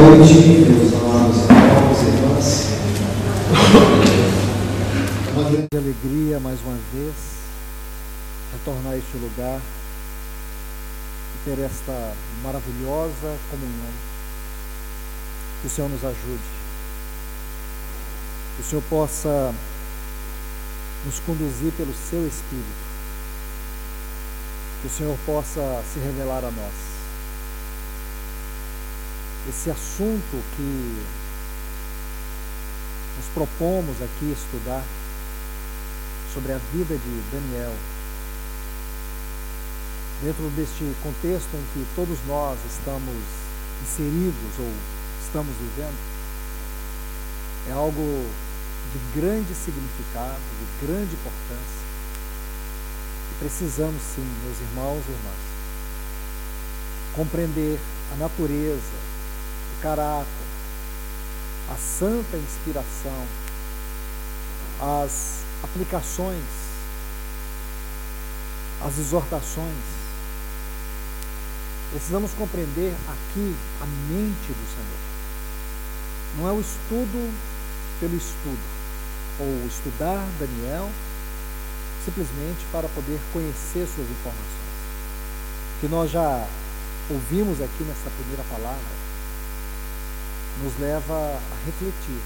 noite, meus amados irmãos e irmãs. Uma grande alegria, mais uma vez, retornar a este lugar e ter esta maravilhosa comunhão. Que o Senhor nos ajude. Que o Senhor possa nos conduzir pelo seu Espírito. Que o Senhor possa se revelar a nós esse assunto que nos propomos aqui estudar sobre a vida de Daniel, dentro deste contexto em que todos nós estamos inseridos ou estamos vivendo, é algo de grande significado, de grande importância. E precisamos sim, meus irmãos e irmãs, compreender a natureza, caráter, a santa inspiração, as aplicações, as exortações. Precisamos compreender aqui a mente do Senhor. Não é o estudo pelo estudo, ou estudar Daniel simplesmente para poder conhecer suas informações. Que nós já ouvimos aqui nessa primeira palavra nos leva a refletir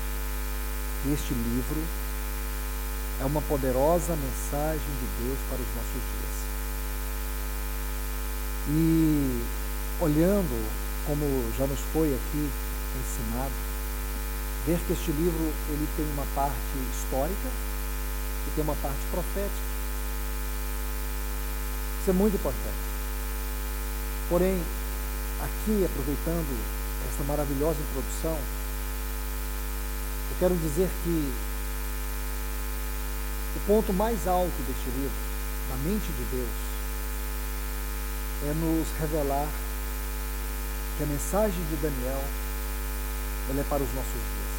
que este livro é uma poderosa mensagem de Deus para os nossos dias. E olhando como já nos foi aqui ensinado, ver que este livro ele tem uma parte histórica e tem uma parte profética. Isso é muito importante. Porém, aqui aproveitando essa maravilhosa introdução, eu quero dizer que o ponto mais alto deste livro, na mente de Deus, é nos revelar que a mensagem de Daniel ela é para os nossos dias.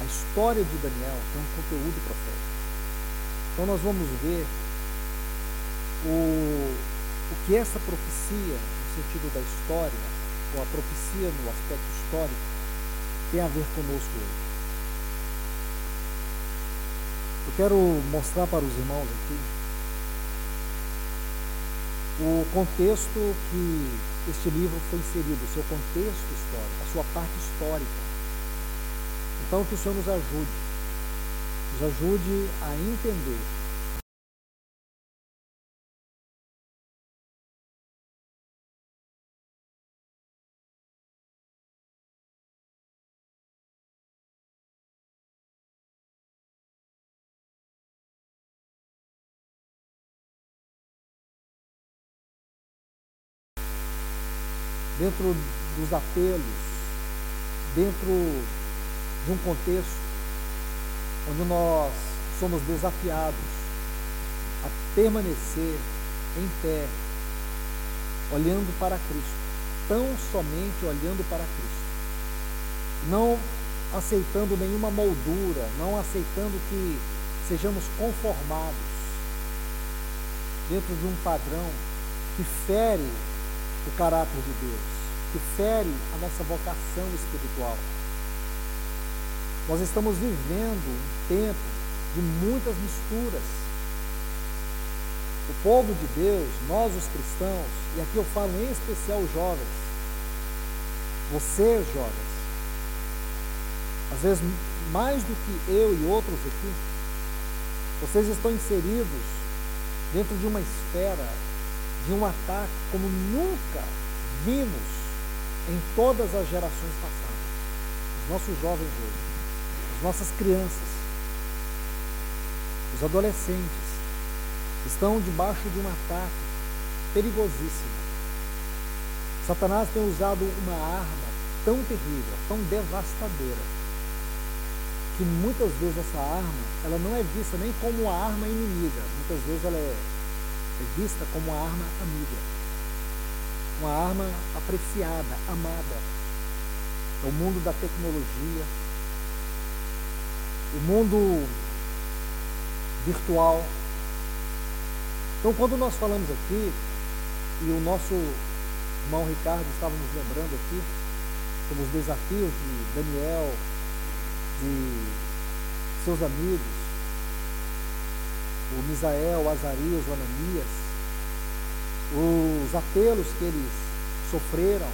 A história de Daniel tem um conteúdo profético. Então nós vamos ver o, o que essa profecia, no sentido da história, ou a profecia no aspecto histórico, tem a ver conosco hoje. Eu quero mostrar para os irmãos aqui o contexto que este livro foi inserido, o seu contexto histórico, a sua parte histórica. Então, que o Senhor nos ajude, nos ajude a entender dentro dos apelos, dentro de um contexto onde nós somos desafiados a permanecer em pé, olhando para Cristo, tão somente olhando para Cristo, não aceitando nenhuma moldura, não aceitando que sejamos conformados dentro de um padrão que fere o caráter de Deus, que fere a nossa vocação espiritual. Nós estamos vivendo um tempo de muitas misturas. O povo de Deus, nós os cristãos, e aqui eu falo em especial os jovens, vocês jovens, às vezes mais do que eu e outros aqui, vocês estão inseridos dentro de uma esfera de um ataque como nunca vimos em todas as gerações passadas. Os nossos jovens hoje, as nossas crianças, os adolescentes estão debaixo de um ataque perigosíssimo. Satanás tem usado uma arma tão terrível, tão devastadora, que muitas vezes essa arma ela não é vista nem como uma arma inimiga, muitas vezes ela é é vista como uma arma amiga, uma arma apreciada, amada. É o mundo da tecnologia, o mundo virtual. Então, quando nós falamos aqui, e o nosso irmão Ricardo estava nos lembrando aqui, pelos desafios de Daniel, de seus amigos, o Misael, o Azarias, o Ananias, os apelos que eles sofreram,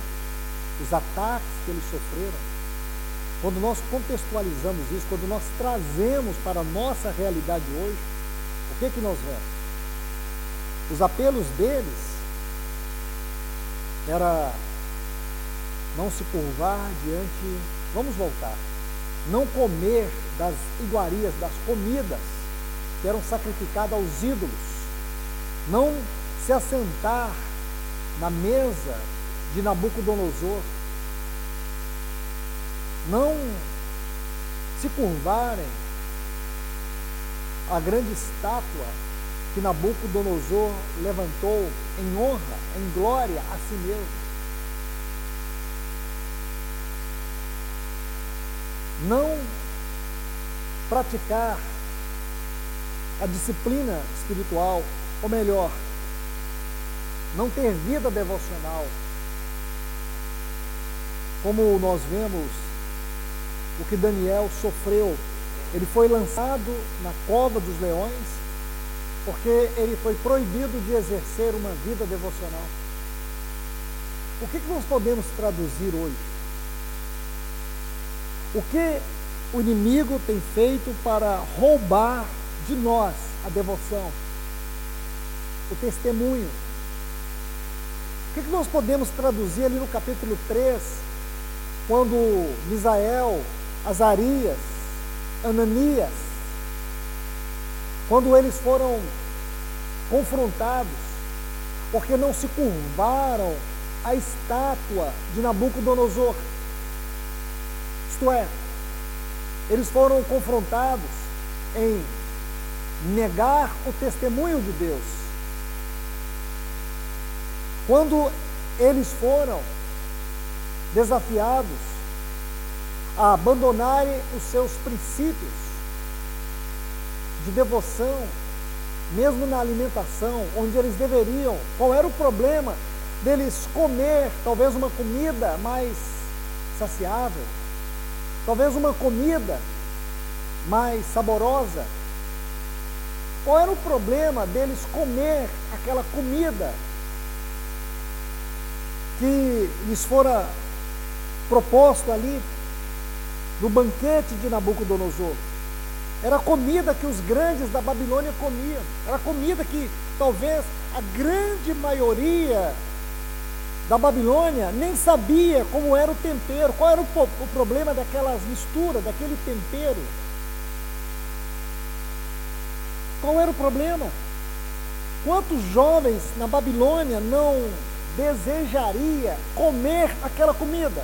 os ataques que eles sofreram. Quando nós contextualizamos isso, quando nós trazemos para a nossa realidade hoje, o que que nós vemos? Os apelos deles era não se curvar diante, vamos voltar, não comer das iguarias, das comidas que eram aos ídolos, não se assentar na mesa de Nabucodonosor, não se curvarem à grande estátua que Nabucodonosor levantou em honra, em glória a si mesmo. Não praticar a disciplina espiritual, ou melhor, não ter vida devocional, como nós vemos o que Daniel sofreu. Ele foi lançado na cova dos leões, porque ele foi proibido de exercer uma vida devocional. O que, que nós podemos traduzir hoje? O que o inimigo tem feito para roubar de nós a devoção, o testemunho? O que, que nós podemos traduzir ali no capítulo 3, quando Misael, Azarias, Ananias, quando eles foram confrontados, porque não se curvaram à estátua de Nabucodonosor. Isto é, eles foram confrontados em negar o testemunho de Deus. Quando eles foram desafiados a abandonarem os seus princípios, de devoção, mesmo na alimentação, onde eles deveriam. Qual era o problema deles comer talvez uma comida mais saciável, talvez uma comida mais saborosa? Qual era o problema deles comer aquela comida que lhes fora proposto ali no banquete de Nabucodonosor? Era comida que os grandes da Babilônia comiam. Era comida que talvez a grande maioria da Babilônia nem sabia como era o tempero, qual era o, o problema daquelas misturas, daquele tempero. Qual era o problema? Quantos jovens na Babilônia não desejaria comer aquela comida?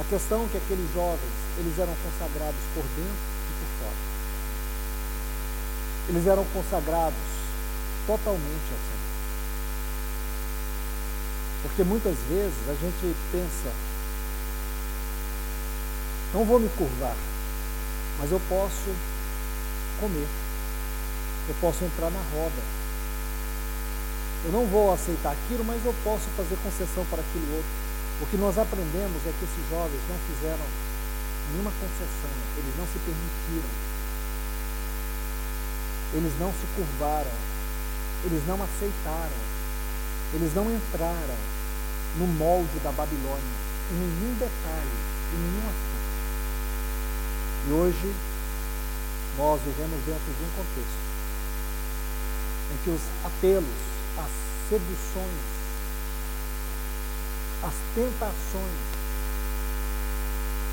A questão é que aqueles jovens, eles eram consagrados por dentro eles eram consagrados totalmente ao Senhor. Porque muitas vezes a gente pensa, não vou me curvar, mas eu posso comer, eu posso entrar na roda. Eu não vou aceitar aquilo, mas eu posso fazer concessão para aquilo outro. O que nós aprendemos é que esses jovens não fizeram nenhuma concessão, eles não se permitiram eles não se curvaram, eles não aceitaram, eles não entraram no molde da Babilônia, em nenhum detalhe, em nenhum aspecto. E hoje, nós vivemos dentro de um contexto em que os apelos, as seduções, as tentações,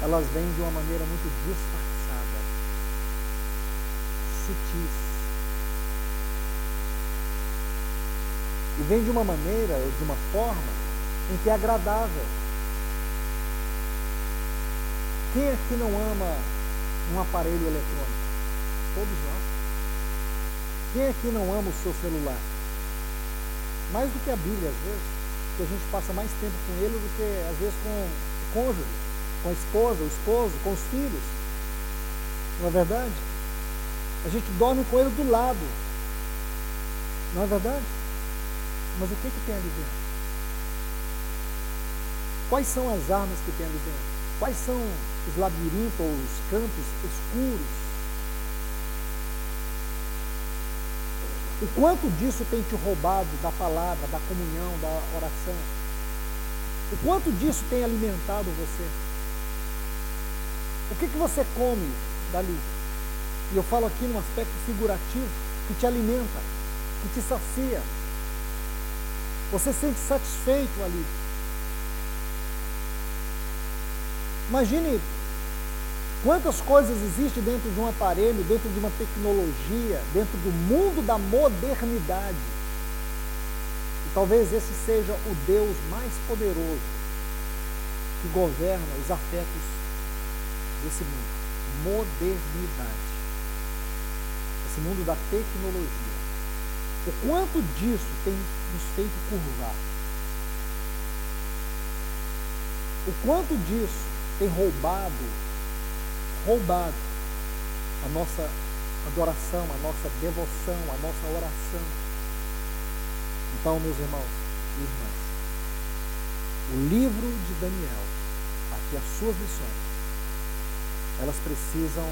elas vêm de uma maneira muito disfarçada, sutis, E vem de uma maneira, ou de uma forma, em que é agradável. Quem aqui não ama um aparelho eletrônico? Todos nós. Quem aqui não ama o seu celular? Mais do que a Bíblia, às vezes, que a gente passa mais tempo com ele do que, às vezes, com o cônjuge, com a esposa, o esposo, com os filhos. Não é verdade? A gente dorme com ele do lado. Não é verdade? Mas o que, que tem ali dentro? Quais são as armas que tem ali dentro? Quais são os labirintos ou os campos escuros? O quanto disso tem te roubado da palavra, da comunhão, da oração? O quanto disso tem alimentado você? O que, que você come dali? E eu falo aqui num aspecto figurativo, que te alimenta, que te sacia. Você se sente satisfeito ali. Imagine quantas coisas existem dentro de um aparelho, dentro de uma tecnologia, dentro do mundo da modernidade. E talvez esse seja o Deus mais poderoso que governa os afetos desse mundo. Modernidade. Esse mundo da tecnologia. O quanto disso tem nos feito curvar? O quanto disso tem roubado, roubado a nossa adoração, a nossa devoção, a nossa oração. Então, meus irmãos e irmãs, o livro de Daniel, aqui as suas lições, elas precisam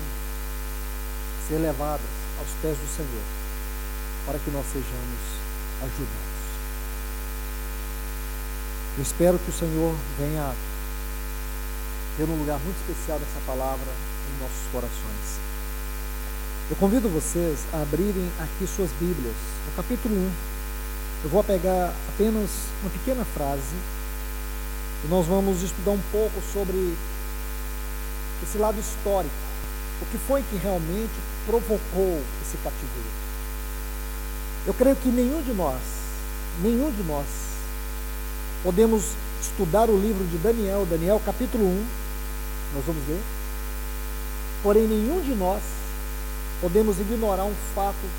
ser levadas aos pés do Senhor, para que nós sejamos ajudados. Eu espero que o Senhor venha ter um lugar muito especial dessa palavra em nossos corações. Eu convido vocês a abrirem aqui suas Bíblias, no capítulo 1. Eu vou pegar apenas uma pequena frase e nós vamos estudar um pouco sobre esse lado histórico. O que foi que realmente provocou esse cativeiro? Eu creio que nenhum de nós, nenhum de nós, podemos estudar o livro de Daniel, Daniel capítulo 1, nós vamos ler. Porém, nenhum de nós podemos ignorar um fato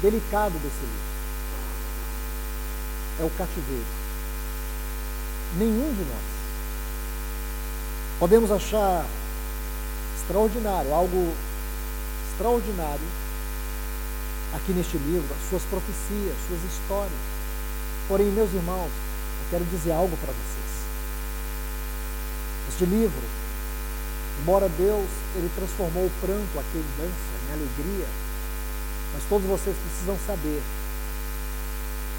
delicado desse livro. É o cativeiro. Nenhum de nós. Podemos achar extraordinário, algo extraordinário aqui neste livro, as suas profecias, suas histórias. Porém, meus irmãos, eu quero dizer algo para vocês. Este livro Embora Deus ele transformou o pranto, aquele dança, em alegria, mas todos vocês precisam saber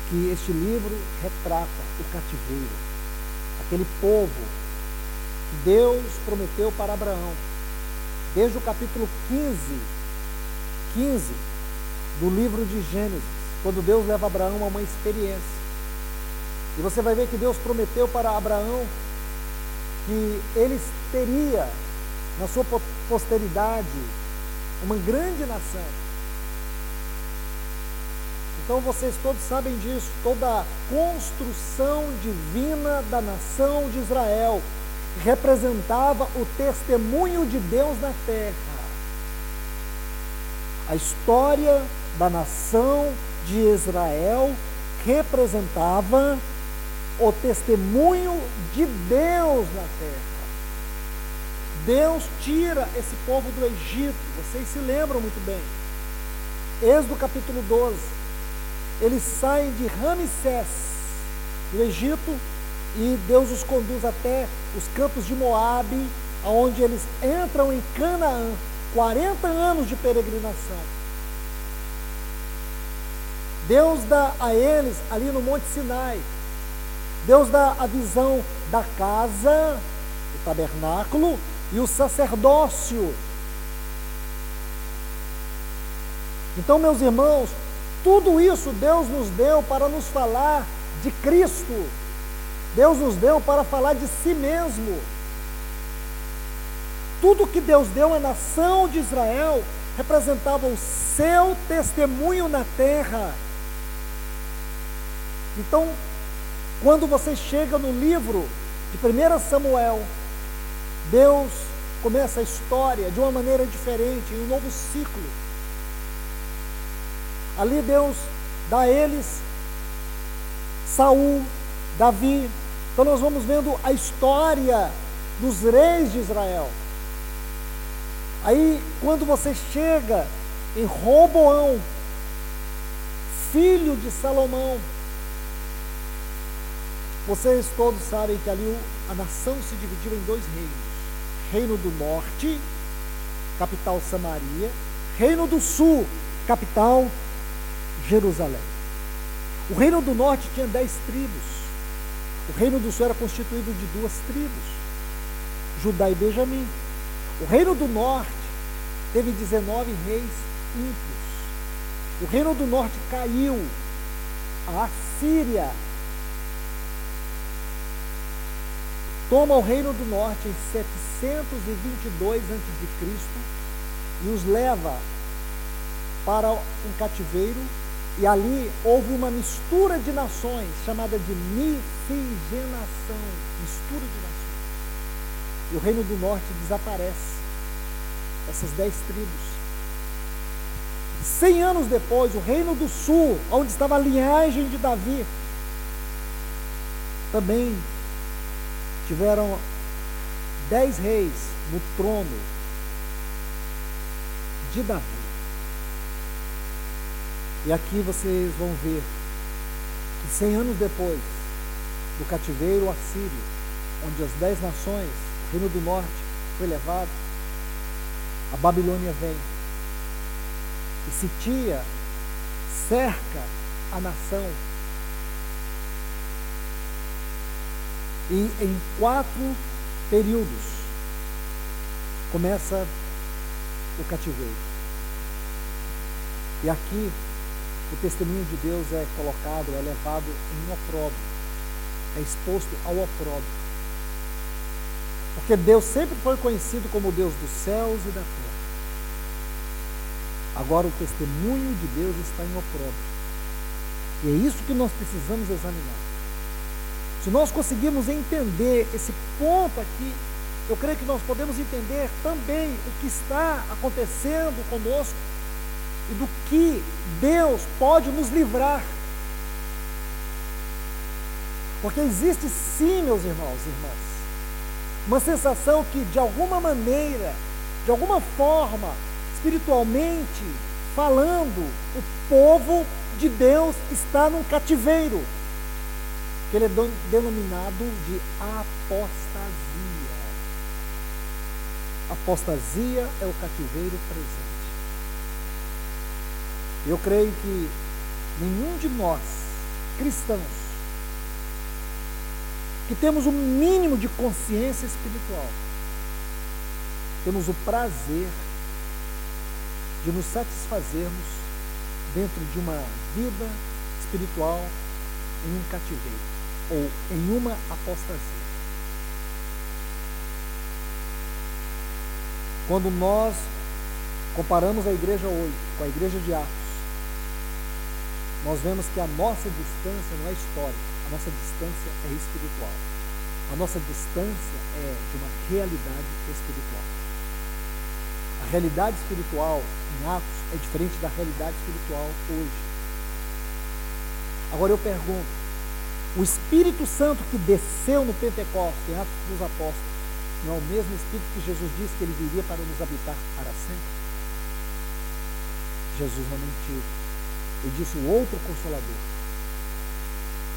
que este livro retrata o cativeiro, aquele povo que Deus prometeu para Abraão, desde o capítulo 15, 15 do livro de Gênesis, quando Deus leva Abraão a uma experiência. E você vai ver que Deus prometeu para Abraão que ele teria na sua posteridade, uma grande nação. Então vocês todos sabem disso, toda a construção divina da nação de Israel representava o testemunho de Deus na terra. A história da nação de Israel representava o testemunho de Deus na terra. Deus tira esse povo do Egito, vocês se lembram muito bem. Êxodo capítulo 12. Eles saem de Ramsés, do Egito, e Deus os conduz até os campos de Moabe, aonde eles entram em Canaã. 40 anos de peregrinação. Deus dá a eles ali no Monte Sinai. Deus dá a visão da casa, do tabernáculo, e o sacerdócio. Então, meus irmãos, tudo isso Deus nos deu para nos falar de Cristo. Deus nos deu para falar de si mesmo. Tudo que Deus deu à nação de Israel representava o seu testemunho na terra. Então, quando você chega no livro de 1 Samuel, Deus começa a história de uma maneira diferente, em um novo ciclo. Ali Deus dá a eles Saul, Davi. Então nós vamos vendo a história dos reis de Israel. Aí quando você chega em Roboão, filho de Salomão, Vocês todos sabem que ali a nação se dividiu em dois reinos: Reino do Norte, capital Samaria, Reino do Sul, capital Jerusalém. O Reino do Norte tinha dez tribos. O Reino do Sul era constituído de duas tribos, Judá e Benjamim. O Reino do Norte teve 19 reis ímpios. O Reino do Norte caiu. A Síria toma o Reino do Norte em 722 a.C. e os leva para um cativeiro e ali houve uma mistura de nações chamada de miscigenação, mistura de nações. E o reino do norte desaparece. Essas dez tribos. Cem anos depois, o reino do sul, onde estava a linhagem de Davi, também tiveram dez reis no trono de Davi. E aqui vocês vão ver que cem anos depois do cativeiro assírio, onde as dez nações, o reino do norte, foi levado, a Babilônia vem e Sitia cerca a nação. E em quatro períodos começa o cativeiro. E aqui o testemunho de Deus é colocado, é levado em opróbrio, é exposto ao opróbrio. Porque Deus sempre foi conhecido como Deus dos céus e da terra. Agora o testemunho de Deus está em opróbrio. E é isso que nós precisamos examinar. Se nós conseguirmos entender esse ponto aqui, eu creio que nós podemos entender também o que está acontecendo conosco e do que Deus pode nos livrar. Porque existe sim, meus irmãos e irmãs, uma sensação que de alguma maneira, de alguma forma, espiritualmente falando, o povo de Deus está num cativeiro, que ele é denominado de apostasia. Apostasia é o cativeiro presente. Eu creio que nenhum de nós, cristãos, que temos um mínimo de consciência espiritual, temos o prazer de nos satisfazermos dentro de uma vida espiritual em um cativeiro ou em uma apostasia. Quando nós comparamos a igreja hoje com a igreja de Atos, nós vemos que a nossa distância não é histórica, a nossa distância é espiritual. A nossa distância é de uma realidade espiritual. A realidade espiritual em Atos é diferente da realidade espiritual hoje. Agora eu pergunto: o Espírito Santo que desceu no Pentecostes, em Atos dos Apóstolos, não é o mesmo Espírito que Jesus disse que ele viria para nos habitar para sempre? Jesus não mentiu. Ele disse: o outro consolador.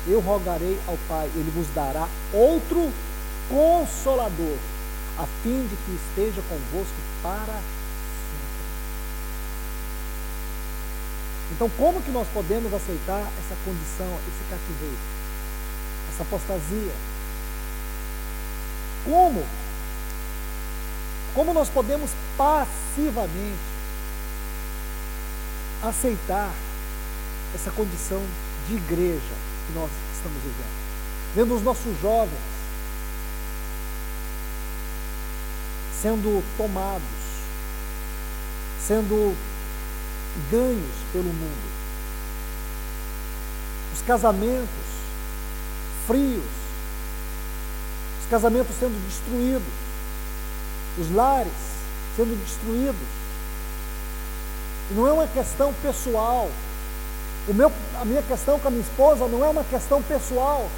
Eu rogarei ao Pai, ele vos dará outro consolador, a fim de que esteja convosco para sempre. Então, como que nós podemos aceitar essa condição, esse cativeiro, essa apostasia? Como? Como nós podemos passivamente aceitar essa condição de igreja que nós estamos vivendo. Vendo os nossos jovens sendo tomados, sendo ganhos pelo mundo. Os casamentos frios, os casamentos sendo destruídos, os lares sendo destruídos. E não é uma questão pessoal, o meu, a minha questão com a minha esposa não é uma questão pessoal.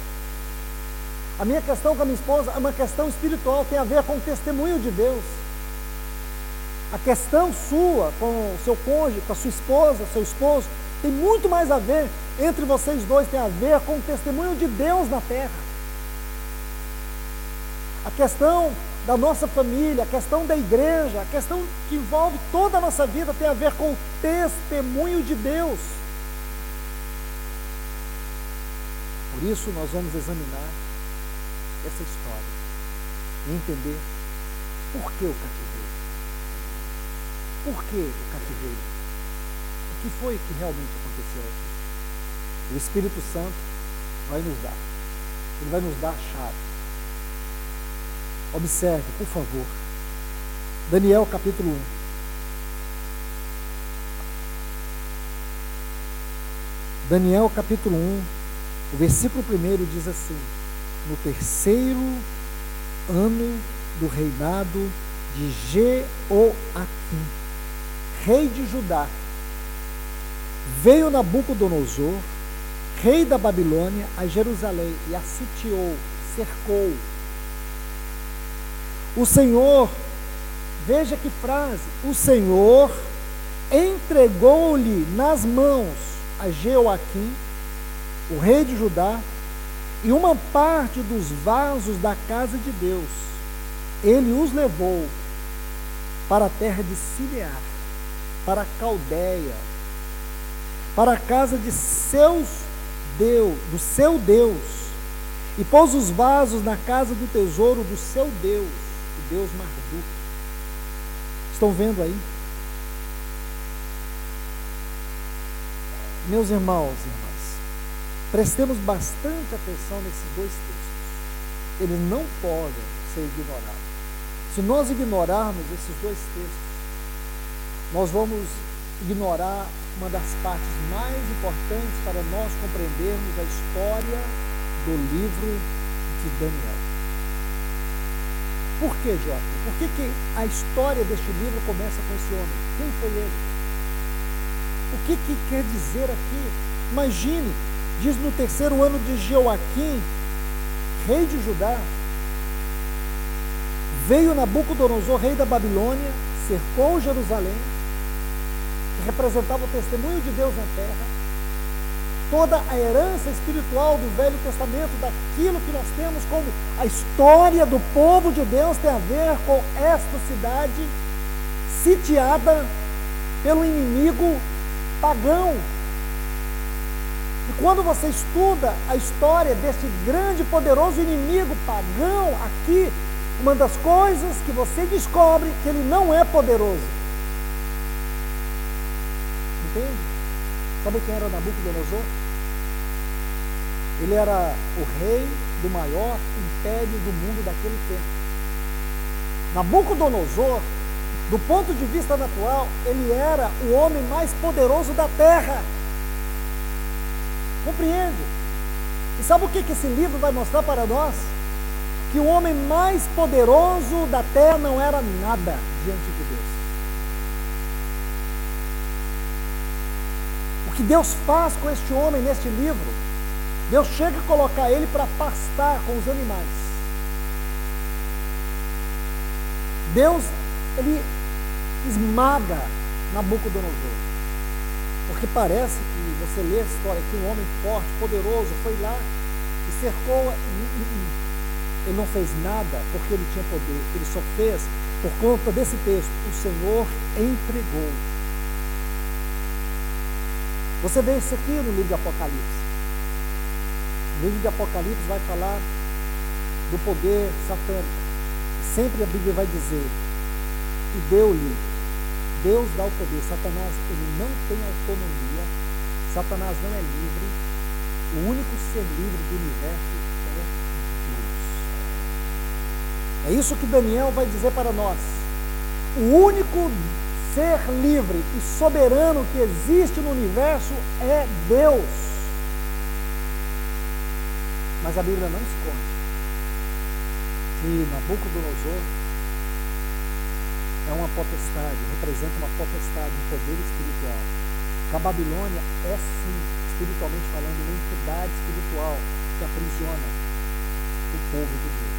A minha questão com a minha esposa é uma questão espiritual, tem a ver com o testemunho de Deus. A questão sua com o seu cônjuge, com a sua esposa, seu esposo, tem muito mais a ver entre vocês dois, tem a ver com o testemunho de Deus na terra. a questão da nossa família, a questão da igreja, a questão que envolve toda a nossa vida tem a ver com o testemunho de Deus. Por isso, nós vamos examinar essa história e entender por que o cativeiro. Por que o cativeiro? O que foi que realmente aconteceu aqui? O Espírito Santo vai nos dar. Ele vai nos dar a chave. Observe, por favor. Daniel capítulo 1. Daniel capítulo 1, o versículo 1 diz assim: No terceiro ano do reinado de Jeoaquim, rei de Judá, veio Nabucodonosor, rei da Babilônia, a Jerusalém e a sitiou, cercou. O Senhor, veja que frase, o Senhor entregou-lhe nas mãos a Jeoaquim, o rei de Judá, e uma parte dos vasos da casa de Deus. Ele os levou para a terra de Sinear, para a Caldeia, para a casa de seus Deus, do seu Deus, e pôs os vasos na casa do tesouro do seu Deus, o Deus Marduk. Estão vendo aí? Meus irmãos e irmãs, prestemos bastante atenção nesses dois textos. Eles não podem ser ignorados. Se nós ignorarmos esses dois textos, nós vamos ignorar uma das partes mais importantes para nós compreendermos a história do livro de Daniel. Por que, Jota? Por que, que a história deste livro começa com esse homem? Quem foi ele? O que, que quer dizer aqui? Imagine, diz no terceiro ano de Joaquim, rei de Judá, veio Nabucodonosor, rei da Babilônia, cercou Jerusalém, representava o testemunho de Deus na terra, toda a herança espiritual do Velho Testamento, daquilo que nós temos como a história do povo de Deus tem a ver com esta cidade sitiada pelo inimigo pagão. E quando você estuda a história desse grande, poderoso inimigo pagão aqui, uma das coisas que você descobre que ele não é poderoso. Entende? Sabe quem era Nabucodonosor? Ele era o rei do maior império do mundo daquele tempo. Nabucodonosor, do ponto de vista natural, ele era o homem mais poderoso da terra. Compreende? E sabe o que, esse livro vai mostrar para nós? Que o homem mais poderoso da terra não era nada diante de Deus. O que Deus faz com este homem neste livro? Deus chega a colocar ele para pastar com os animais. Deus, ele esmaga Nabucodonosor. Porque parece que você lê a história que um homem forte, poderoso, foi lá e cercou. Ele não fez nada porque ele tinha poder. Ele só fez por conta desse texto. O Senhor entregou. Você vê isso aqui no livro de Apocalipse. O livro de Apocalipse vai falar do poder satânico. Sempre a Bíblia vai dizer: e deu-lhe Deus dá o poder. Satanás, ele não tem autonomia. Satanás não é livre. O único ser livre do universo é Deus. É isso que Daniel vai dizer para nós. O único ser livre e soberano que existe no universo é Deus. Mas a Bíblia não esconde que Nabucodonosor é uma potestade, representa uma potestade, um poder espiritual. Que a Babilônia é sim, espiritualmente falando, uma entidade espiritual que aprisiona o povo de Deus.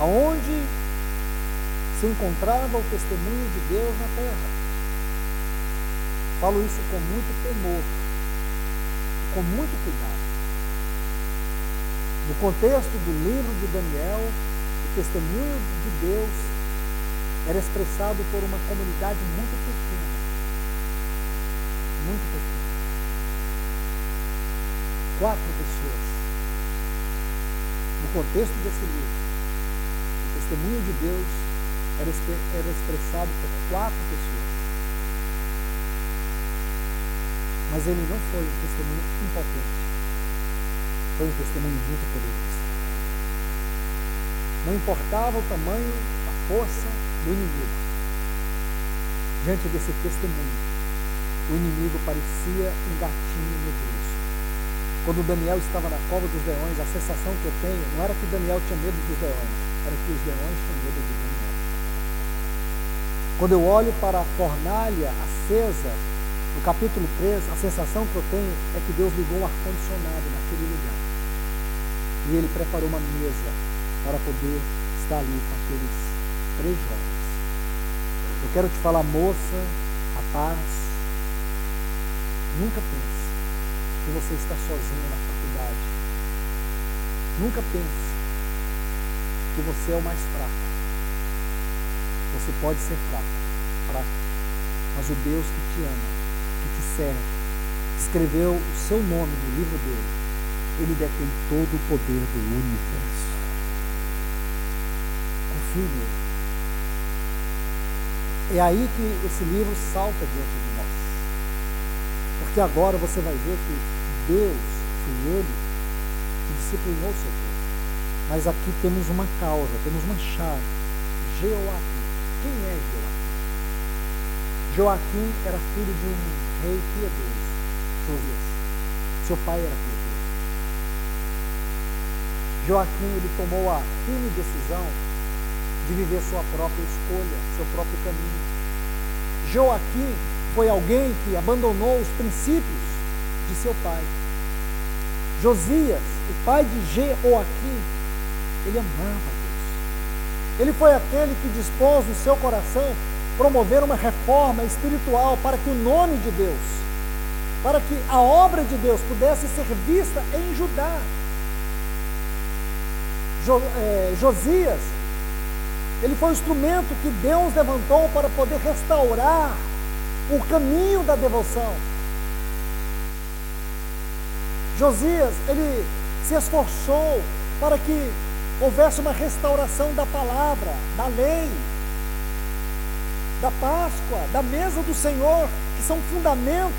Aonde se encontrava o testemunho de Deus na terra. Falo isso com muito temor, com muito cuidado. No contexto do livro de Daniel, o testemunho de Deus era expressado por uma comunidade muito pequena. Muito pequena. Quatro pessoas. No contexto desse livro, o testemunho de Deus era, era expressado por quatro pessoas. Mas ele não foi um testemunho impotente. Foi um testemunho muito poderoso. Não importava o tamanho, a força do inimigo. Diante desse testemunho, o inimigo parecia um gatinho medroso. Quando Daniel estava na cova dos leões, a sensação que eu tenho não era que Daniel tinha medo dos leões, era que os leões tinham medo de Daniel. Quando eu olho para a fornalha acesa, no capítulo 3, a sensação que eu tenho é que Deus ligou um ar-condicionado naquele lugar. E ele preparou uma mesa para poder estar ali com aqueles três jovens. Eu quero te falar, moça, rapaz, nunca pense que você está sozinho na faculdade. Nunca pense que você é o mais fraco. Você pode ser fraco, fraco, mas o Deus que te ama, que te serve, escreveu o seu nome no livro dele, ele detém todo o poder do universo. Confie nele. É aí que esse livro salta diante de nós. Porque agora você vai ver que Deus foi Ele que disciplinou o seu povo. Mas aqui temos uma causa, temos uma chave. Joaquim. Quem é Joaquim? Joaquim era filho de um rei piedoso, Josias. Seu pai era piedoso. Joaquim ele tomou a firme decisão de viver sua própria escolha, seu próprio caminho. Joaquim foi alguém que abandonou os princípios de seu pai. Josias, o pai de Joaquim, ele amava. Ele foi aquele que dispôs no seu coração promover uma reforma espiritual para que o nome de Deus, para que a obra de Deus pudesse ser vista em Judá. Eh, Josias ele foi o instrumento que Deus levantou para poder restaurar o caminho da devoção. Josias, ele se esforçou para que houvesse uma restauração da palavra, da lei, da Páscoa, da mesa do Senhor, que são fundamentos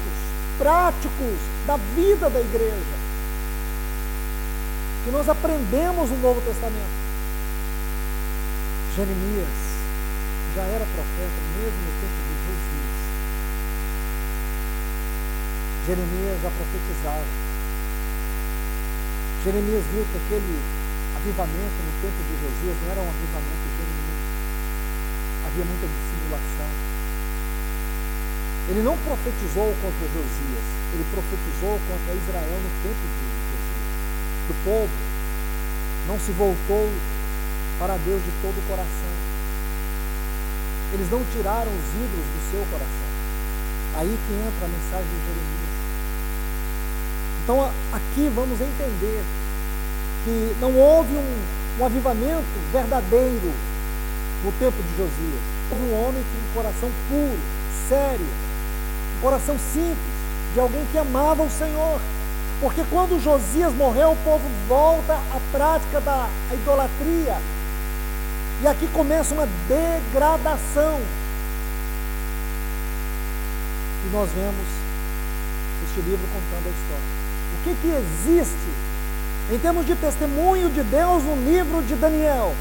práticos da vida da igreja, que nós aprendemos no Novo Testamento. Jeremias já era profeta mesmo no tempo de Josias. Jeremias já profetizava. Jeremias viu que aquele avivamento no tempo de Josias não era um avivamento genuíno. Havia muita dissimulação. Ele não profetizou contra Josias, ele profetizou contra Israel no tempo de Josias. O povo não se voltou para Deus de todo o coração. Eles não tiraram os ídolos do seu coração. Aí que entra a mensagem de Jeremias. Então aqui vamos entender que não houve um, um avivamento verdadeiro no tempo de Josias. Houve um homem com um coração puro, sério, um coração simples, de alguém que amava o Senhor. Porque quando Josias morreu, o povo volta à prática da idolatria, e aqui começa uma degradação. E nós vemos este livro contando a história. O que, que existe em termos de testemunho de Deus no livro de Daniel?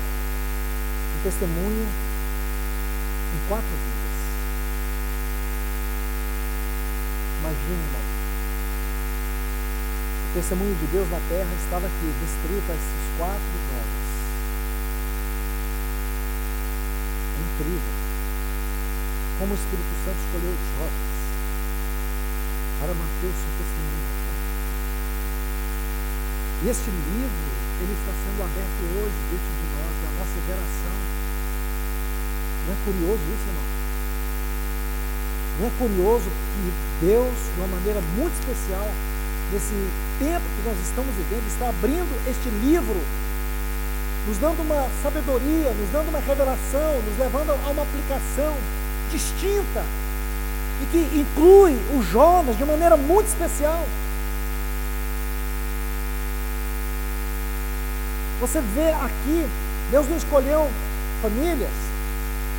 Um testemunho em quatro vidas. Imagine, irmão. O testemunho de Deus na terra estava aqui, restrito a esses quatro jovens. incrível como o Espírito Santo escolheu os jovens para manter o seu testemunho. E este livro, ele está sendo aberto hoje diante de nós, da nossa geração. Não é curioso isso, irmão? Não é curioso que Deus, de uma maneira muito especial, nesse tempo que nós estamos vivendo, está abrindo este livro nos dando uma sabedoria, nos dando uma revelação, nos levando a uma aplicação distinta e que inclui o Jonas de maneira muito especial. Você vê aqui, Deus não escolheu famílias,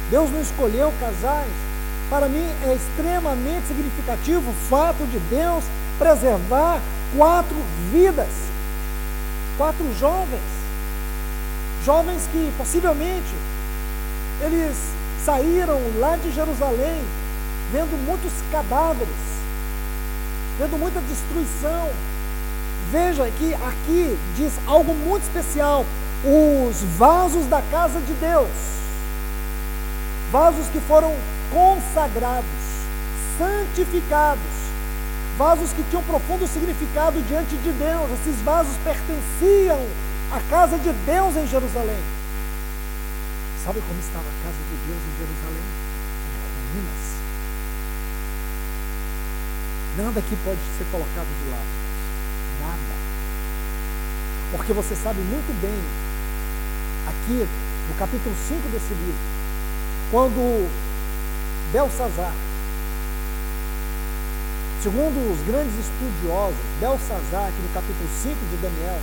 Deus não escolheu casais. Para mim é extremamente significativo o fato de Deus preservar quatro vidas, quatro jovens, jovens que possivelmente eles saíram lá de Jerusalém vendo muitos cadáveres, vendo muita destruição. Veja que aqui diz algo muito especial: os vasos da casa de Deus, vasos que foram consagrados, santificados, vasos que tinham profundo significado diante de Deus. Esses vasos pertenciam à casa de Deus em Jerusalém. Sabe como estava a casa de Deus em Jerusalém? Em. Nada aqui pode ser colocado de lado. Nada. Porque você sabe muito bem, aqui no capítulo 5 desse livro, quando Belsazar, segundo os grandes estudiosos, Belsazar, aqui no capítulo 5 de Daniel,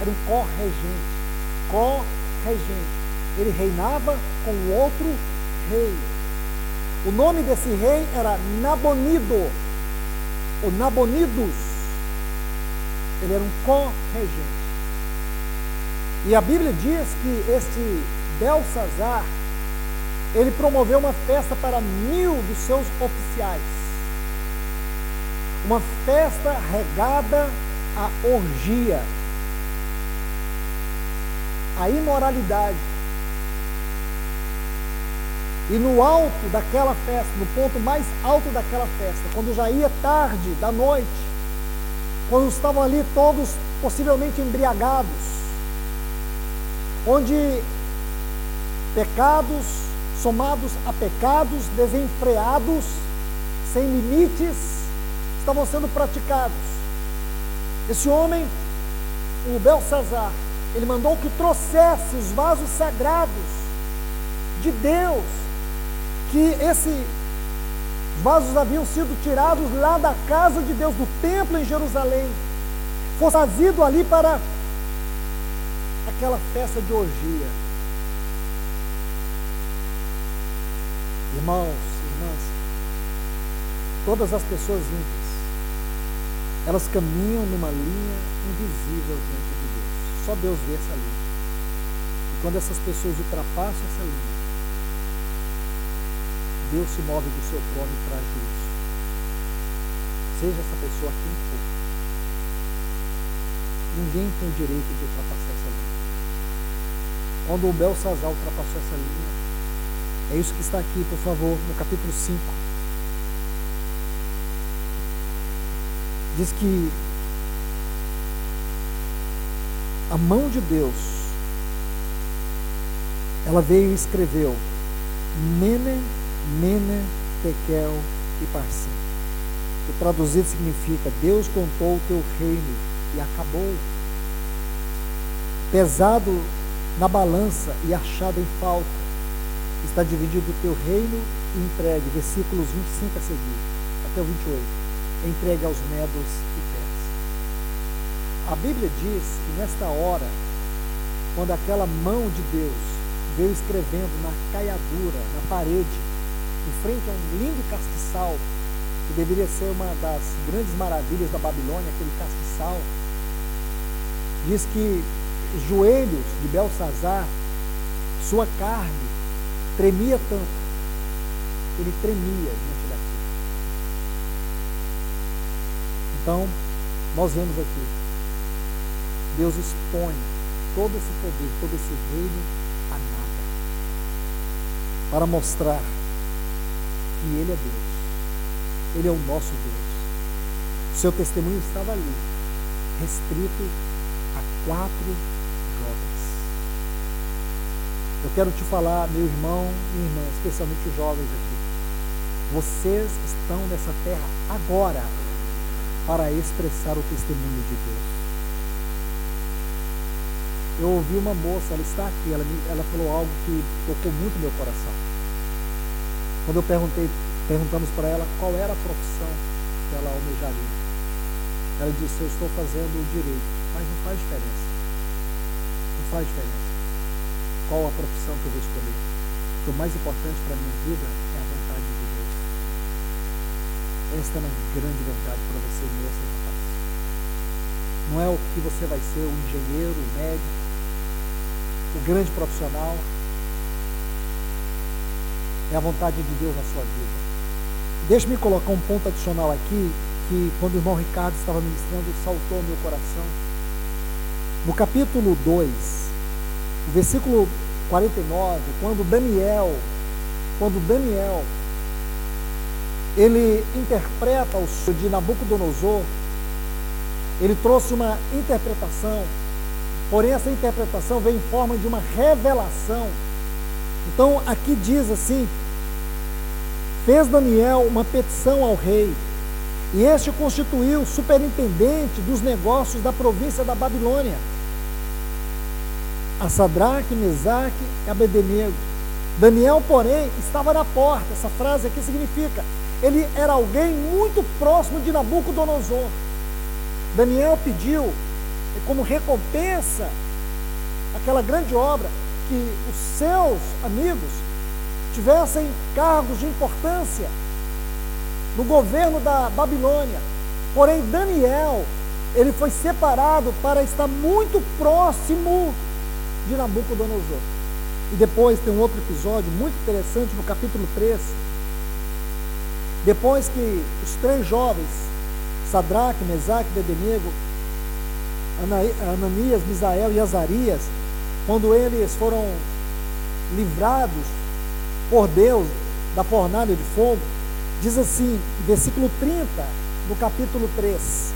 era um corregente. Corregente. Ele reinava com outro rei. O nome desse rei era Nabonido o Nabonidos, ele era um corregente. E a Bíblia diz que este Belsazar, ele promoveu uma festa para mil dos seus oficiais. Uma festa regada à orgia, à imoralidade. E no alto daquela festa, no ponto mais alto daquela festa, quando já ia tarde da noite, quando estavam ali todos possivelmente embriagados, onde pecados somados a pecados desenfreados, sem limites, estavam sendo praticados. Esse homem, o Belsazar, ele mandou que trouxesse os vasos sagrados de Deus que esses vasos haviam sido tirados lá da casa de Deus, do templo em Jerusalém, fosse trazido ali para aquela festa de orgia. Irmãos, irmãs, todas as pessoas ímpias, elas caminham numa linha invisível diante de Deus. Só Deus vê essa linha. E quando essas pessoas ultrapassam essa linha, Deus se move do seu trono e traz juízo. Seja essa pessoa quem for. Ninguém tem o direito de ultrapassar essa linha. Quando o Belsazar ultrapassou essa linha, é isso que está aqui, por favor, no capítulo 5. Diz que a mão de Deus, ela veio e escreveu Mene Mene, Tekel e Parsim. Que traduzido significa Deus contou o teu reino e acabou. Pesado na balança e achado em falta. Está dividido o teu reino e entregue. Versículos 25 a seguir, até o 28. Entregue aos medos e pés. A Bíblia diz que nesta hora, quando aquela mão de Deus veio escrevendo na caiadura, na parede, em frente a um lindo castiçal, que deveria ser uma das grandes maravilhas da Babilônia, aquele castiçal, diz que os joelhos de Belsazar, sua carne, tremia tanto, ele tremia diante daquilo. Então, nós vemos aqui, Deus expõe todo esse poder, todo esse reino a nada, para mostrar que Ele é Deus. Ele é o nosso Deus. Seu testemunho estava ali, restrito a quatro jovens. Eu quero te falar, meu irmão e irmã, especialmente os jovens aqui. Vocês estão nessa terra agora para expressar o testemunho de Deus. eu ouvi uma moça, ela está aqui, ela, ela falou algo que tocou muito meu coração. Quando eu perguntei, perguntamos para ela qual era a profissão que ela almejaria. Ela disse, eu estou fazendo o direito, mas não faz diferença. Não faz diferença. Qual a profissão que eu vou escolher? Porque o mais importante para a minha vida é a vontade de Deus. Esta é uma grande verdade para você, e rapaz. Não é o que você vai ser, o engenheiro, o médico, o grande profissional. É a vontade de Deus na sua vida. Deixe-me colocar um ponto adicional aqui, que quando o irmão Ricardo estava ministrando, saltou ao meu coração. No capítulo 2, no versículo 49, quando Daniel, quando Daniel, ele interpreta o sonho de Nabucodonosor, ele trouxe uma interpretação, porém essa interpretação vem em forma de uma revelação. Então aqui diz assim: fez Daniel uma petição ao rei, e este constituiu superintendente dos negócios da província da Babilônia, a Sadraque, Mesaque e Abednego. Daniel, porém, estava na porta. Essa frase aqui significa, ele era alguém muito próximo de Nabucodonosor. Daniel pediu, como recompensa, aquela grande obra, que os seus amigos tivessem cargos de importância no governo da Babilônia. Porém, Daniel, ele foi separado para estar muito próximo de Nabucodonosor. E depois tem um outro episódio muito interessante no capítulo 3. Depois que os três jovens, Sadraque, Mesaque e Bedenego, Ananias, Misael e Azarias, quando eles foram livrados por Deus da fornalha de fogo, diz assim, versículo 30 do capítulo 3.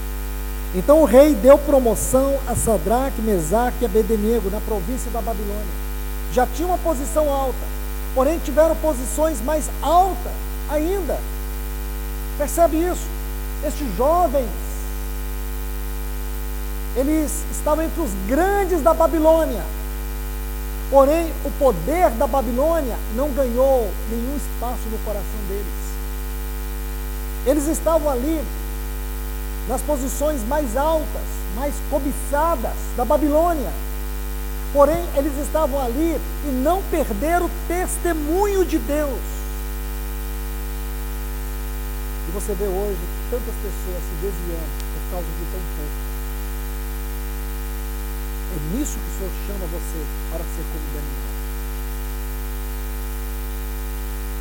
Então o rei deu promoção a Sadraque, Mesaque e Abednego na província da Babilônia. Já tinha uma posição alta, porém tiveram posições mais altas ainda. Percebe isso? Estes jovens, eles estavam entre os grandes da Babilônia. Porém, o poder da Babilônia não ganhou nenhum espaço no coração deles. Eles estavam ali nas posições mais altas, mais cobiçadas da Babilônia. Porém, eles estavam ali e não perderam o testemunho de Deus. E você vê hoje tantas pessoas se desviando por causa de tão pouco. É nisso que o Senhor chama você para ser como Daniel.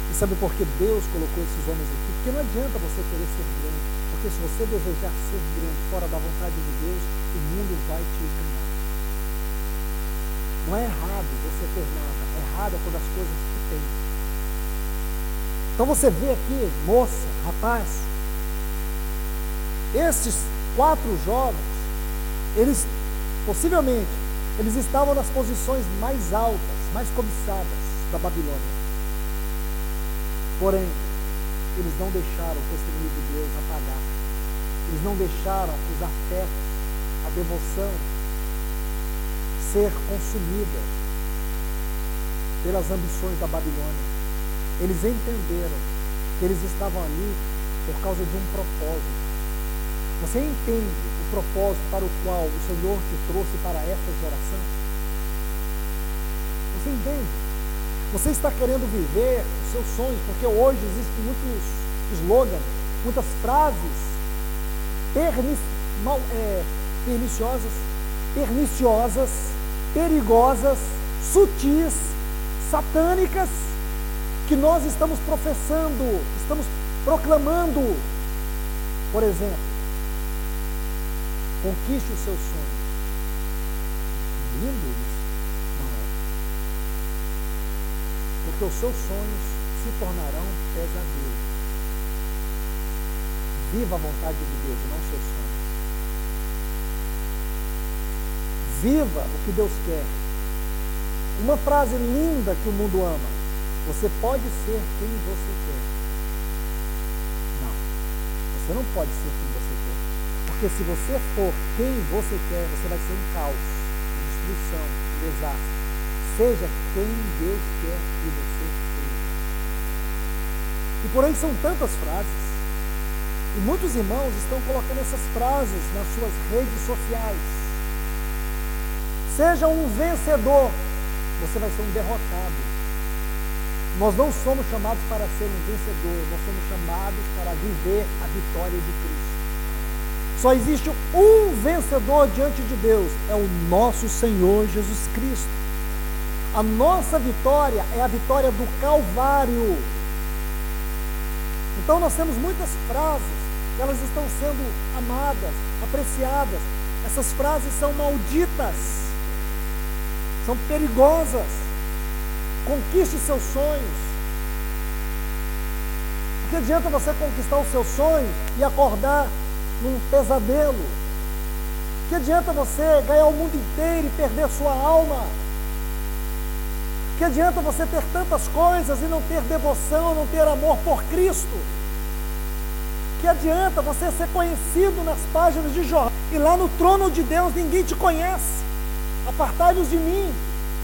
E sabe por que Deus colocou esses homens aqui? Porque não adianta você querer ser grande. Porque se você desejar ser grande fora da vontade de Deus, o mundo vai te enganar. Não é errado você ter nada, é errado é quando as coisas que tem. Então você vê aqui, moça, rapaz, esses quatro jovens, eles possivelmente, eles estavam nas posições mais altas, mais cobiçadas da Babilônia. Porém, eles não deixaram o testemunho de Deus apagar. Eles não deixaram os afetos, a devoção ser consumida pelas ambições da Babilônia. Eles entenderam que eles estavam ali por causa de um propósito. Você entende propósito para o qual o Senhor te trouxe para esta geração? Você entende? Você está querendo viver os seus sonhos, porque hoje existem muitos slogans, muitas frases pernic, mal, é, perniciosas, perniciosas, perigosas, sutis, satânicas, que nós estamos professando, estamos proclamando. Por exemplo, conquiste o seu sonho. Lindo isso. porque os seus sonhos se tornarão pesadelos. Viva a vontade de Deus não seus sonhos. Viva o que Deus quer. Uma frase linda que o mundo ama. Você pode ser quem você quer. Não. Você não pode ser quem. Porque se você for quem você quer, você vai ser um caos, um destruição, desastre. Seja quem Deus quer que você seja. E por aí são tantas frases. E muitos irmãos estão colocando essas frases nas suas redes sociais. Seja um vencedor, você vai ser um derrotado. Nós não somos chamados para ser um vencedor, nós somos chamados para viver a vitória de Cristo. Só existe um vencedor diante de Deus, é o nosso Senhor Jesus Cristo. A nossa vitória é a vitória do Calvário. Então nós temos muitas frases, elas estão sendo amadas, apreciadas. Essas frases são malditas, são perigosas. Conquiste seus sonhos. Que adianta você conquistar os seus sonhos e acordar num pesadelo? Que adianta você ganhar o mundo inteiro e perder sua alma? Que adianta você ter tantas coisas e não ter devoção, não ter amor por Cristo? Que adianta você ser conhecido nas páginas de jornal e lá no trono de Deus ninguém te conhece? Apartai-vos de mim,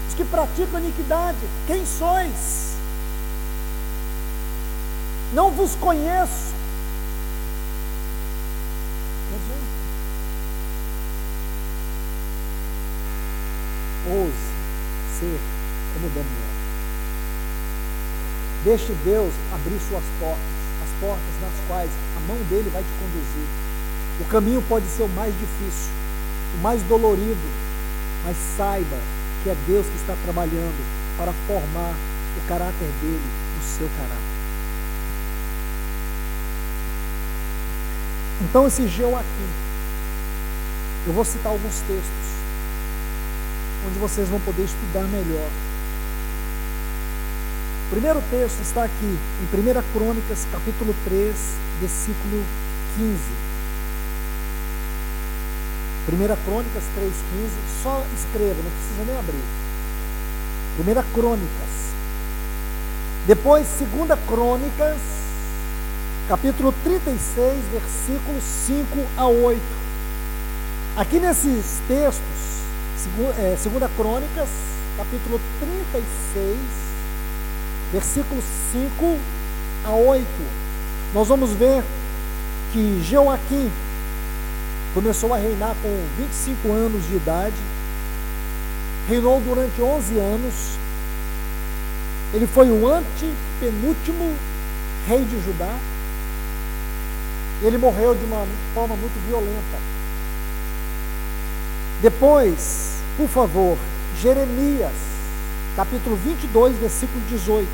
os que praticam iniquidade. Quem sois? Não vos conheço. Ouse ser como Daniel. Deixe Deus abrir suas portas, as portas nas quais a mão dele vai te conduzir. O caminho pode ser o mais difícil, o mais dolorido, mas saiba que é Deus que está trabalhando para formar o caráter dele no seu caráter. Então, esse Joaquim, eu vou citar alguns textos onde vocês vão poder estudar melhor. O primeiro texto está aqui, em 1 Crônicas, capítulo 3, versículo 15. 1 Crônicas 3,15, só escreva, não precisa nem abrir. 1 Crônicas. Depois, 2 Crônicas, capítulo 36, versículos 5 a 8. Aqui nesses textos, é, segunda Crônicas, capítulo 36, versículos 5 a 8. Nós vamos ver que Joaquim começou a reinar com 25 anos de idade, reinou durante 11 anos. Ele foi o antepenúltimo rei de Judá. Ele morreu de uma forma muito violenta. Depois, por favor, Jeremias, capítulo 22, versículo 18.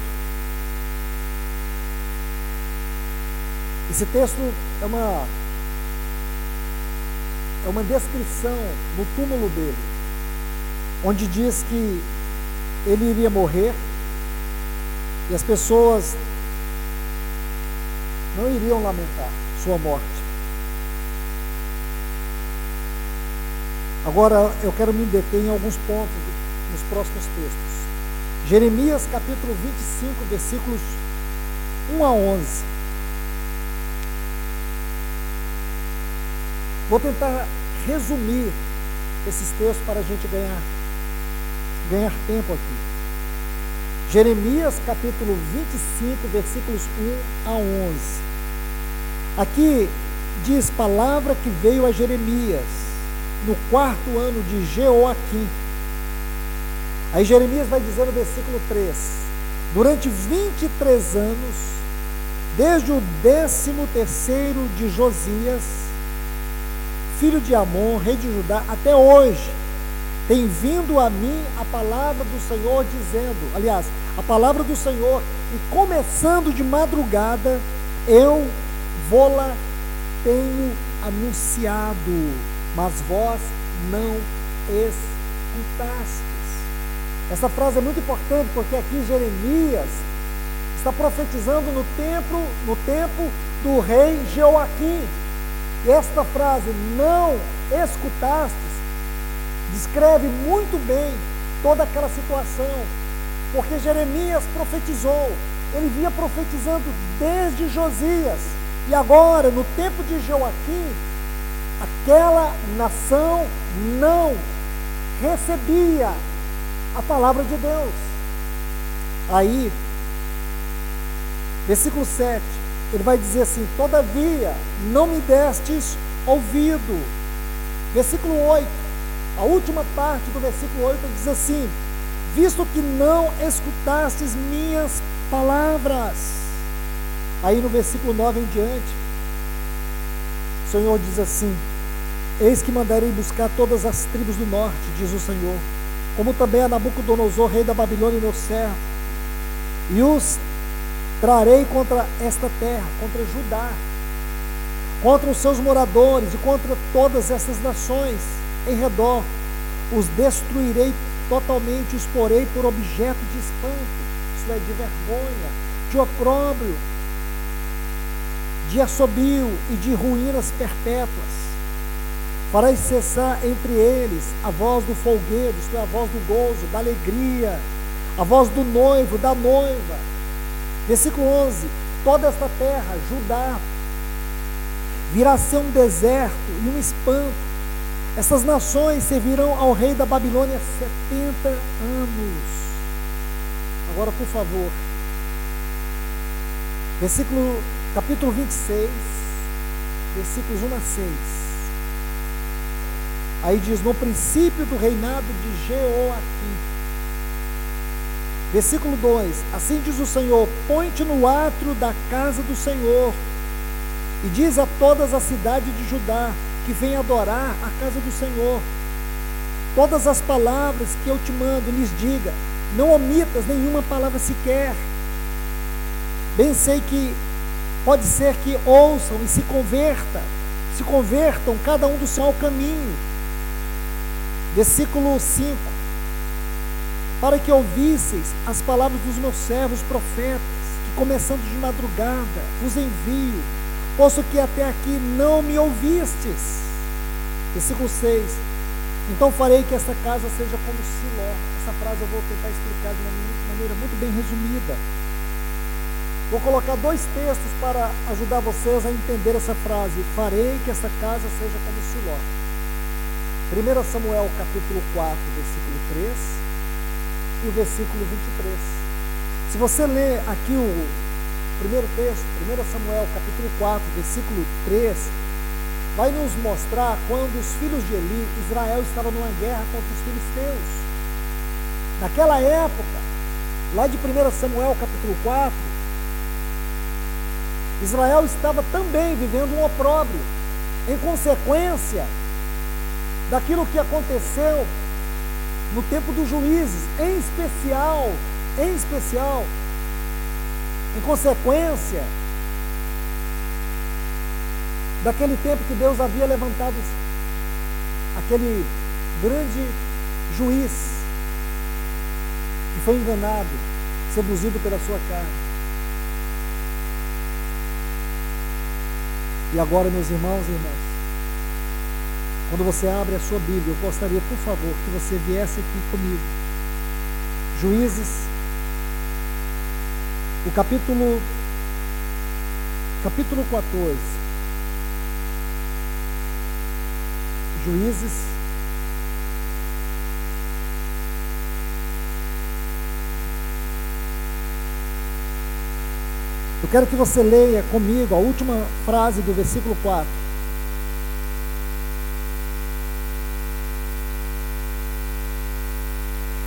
Esse texto é uma é uma descrição no túmulo dele, onde diz que ele iria morrer e as pessoas não iriam lamentar sua morte. Agora eu quero me deter em alguns pontos nos próximos textos. Jeremias capítulo 25, versículos 1 a 11. Vou tentar resumir esses textos para a gente ganhar, ganhar tempo aqui. Jeremias capítulo 25, versículos 1 a 11. Aqui diz palavra que veio a Jeremias no quarto ano de Jeoaquim. Aí Jeremias vai dizer no versículo 3: Durante 23 anos, desde o décimo terceiro de Josias, filho de Amon, rei de Judá, até hoje, tem vindo a mim a palavra do Senhor dizendo, aliás, a palavra do Senhor, e começando de madrugada, eu vou-la tenho anunciado mas vós não escutastes. Essa frase é muito importante porque aqui Jeremias está profetizando no tempo, no tempo do rei Joaquim. Esta frase, não escutastes, descreve muito bem toda aquela situação, porque Jeremias profetizou, ele vinha profetizando desde Josias, e agora, no tempo de Joaquim, aquela nação não recebia a palavra de Deus. Aí, versículo 7, ele vai dizer assim: Todavia não me destes ouvido. Versículo 8, a última parte do versículo 8 diz assim: Visto que não escutastes minhas palavras. Aí no versículo 9 em diante, o Senhor diz assim: Eis que mandarei buscar todas as tribos do norte, diz o Senhor, como também a Nabucodonosor, rei da Babilônia, meu servo, e os trarei contra esta terra, contra Judá, contra os seus moradores e contra todas essas nações em redor. Os destruirei totalmente, os porei por objeto de espanto, isto é, de vergonha, de opróbrio, de assobio e de ruínas perpétuas. Farei cessar entre eles a voz do folguedo, isto é, a voz do gozo, da alegria, a voz do noivo, da noiva. Versículo 11: Toda esta terra, Judá, virá a ser um deserto e um espanto. Essas nações servirão ao rei da Babilônia 70 anos. Agora, por favor, versículo capítulo 26, versículos 1 a 6. Aí diz: No princípio do reinado de Jeoaquim. Versículo 2: Assim diz o Senhor: Põe-te no átrio da casa do Senhor, e diz a todas as cidades de Judá que vem adorar a casa do Senhor. Todas as palavras que eu te mando, lhes diga, não omitas nenhuma palavra sequer. Bem sei que Pode ser que ouçam e se convertam, se convertam cada um do seu caminho. Versículo 5. Para que ouvisseis as palavras dos meus servos profetas, que começando de madrugada vos envio, posto que até aqui não me ouvistes. Versículo 6. Então farei que esta casa seja como Siló. Essa frase eu vou tentar explicar de uma maneira muito bem resumida. Vou colocar dois textos para ajudar vocês a entender essa frase. Farei que essa casa seja como Siló. 1 Samuel capítulo 4, versículo 3 e o versículo 23. Se você ler aqui o primeiro texto, 1 Samuel capítulo 4, versículo 3, vai nos mostrar quando os filhos de Eli, Israel estava numa guerra contra os filisteus. Naquela época, lá de 1 Samuel capítulo 4, Israel estava também vivendo um opróbrio, em consequência daquilo que aconteceu no tempo dos juízes, em especial, em especial, em consequência daquele tempo que Deus havia levantado aquele grande juiz que foi enganado, seduzido pela sua carne. E agora, meus irmãos e irmãs, quando você abre a sua Bíblia, eu gostaria, por favor, que você viesse aqui comigo. Juízes, o capítulo capítulo 14. Juízes Eu quero que você leia comigo a última frase do versículo 4.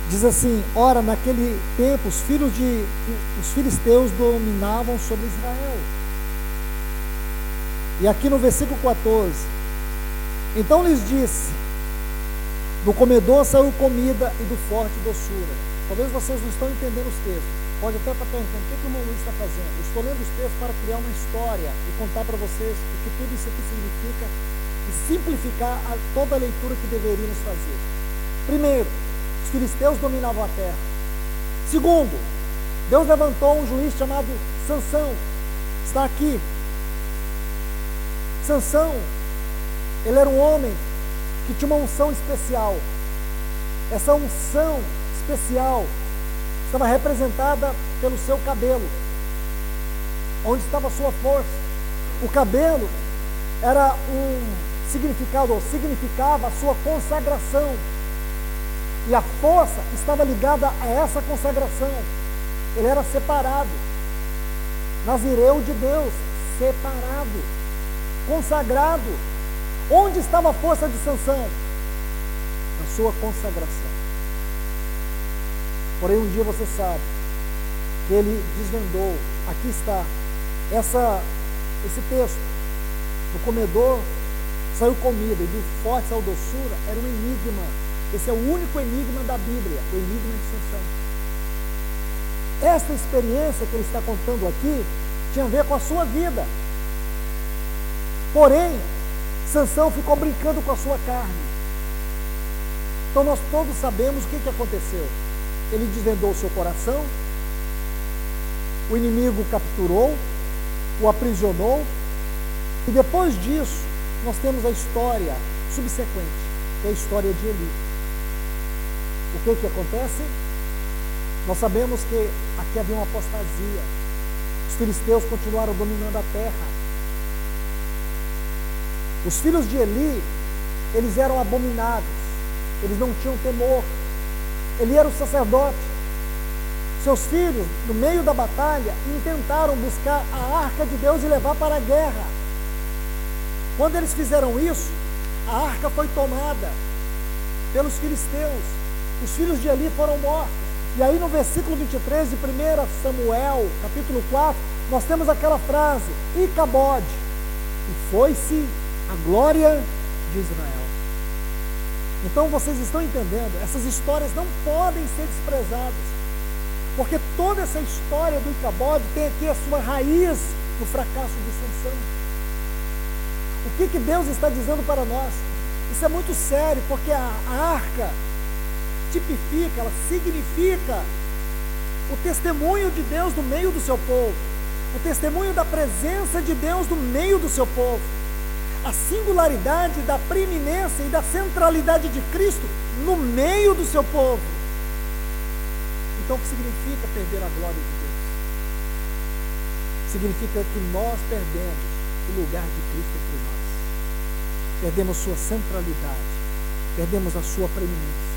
Diz assim: Ora, naquele tempo os filhos de os filisteus dominavam sobre Israel. E aqui no versículo 14: Então lhes disse: Do comedor saiu comida e do forte doçura. Talvez vocês não estão entendendo os textos. Pode até estar perguntando o que, que o irmão Luiz está fazendo. Eu estou lendo os textos para criar uma história e contar para vocês o que tudo isso aqui significa e simplificar a, toda a leitura que deveríamos fazer. Primeiro, os filisteus dominavam a terra. Segundo, Deus levantou um juiz chamado Sansão. Está aqui. Sansão, ele era um homem que tinha uma unção especial. Essa unção especial estava representada pelo seu cabelo, onde estava a sua força. O cabelo era um significado, ou significava a sua consagração. E a força estava ligada a essa consagração. Ele era separado. Nazireu de Deus, separado, consagrado. Onde estava a força de Sansão? Na sua consagração. Porém, um dia você sabe que ele desvendou. Aqui está essa, esse texto. No comedor saiu comida, e do forte ao doçura era um enigma. Esse é o único enigma da Bíblia, o enigma de Sansão. Esta experiência que ele está contando aqui tinha a ver com a sua vida. Porém, Sansão ficou brincando com a sua carne. Então nós todos sabemos o que, que aconteceu. Ele desvendou seu coração, o inimigo capturou, o aprisionou, e depois disso, nós temos a história subsequente, que é a história de Eli. O que, que acontece? Nós sabemos que aqui havia uma apostasia. Os filisteus continuaram dominando a terra. Os filhos de Eli, eles eram abominados. Eles não tinham temor. Ele era o sacerdote. Seus filhos, no meio da batalha, intentaram buscar a arca de Deus e levar para a guerra. Quando eles fizeram isso, a arca foi tomada pelos filisteus. Os filhos de Eli foram mortos. E aí no versículo 23 de 1 Samuel, capítulo 4, nós temos aquela frase, Icabode, e foi-se a glória de Israel. Então vocês estão entendendo, essas histórias não podem ser desprezadas, porque toda essa história do Icabode tem aqui a sua raiz no fracasso de Sansão. O que, que Deus está dizendo para nós? Isso é muito sério, porque a, arca tipifica, ela significa o testemunho de Deus no meio do seu povo, o testemunho da presença de Deus no meio do seu povo, a singularidade da preeminência e da centralidade de Cristo no meio do seu povo. Então, o que significa perder a glória de Deus? Significa que nós perdemos o lugar de Cristo entre nós, perdemos sua centralidade, perdemos a sua preeminência.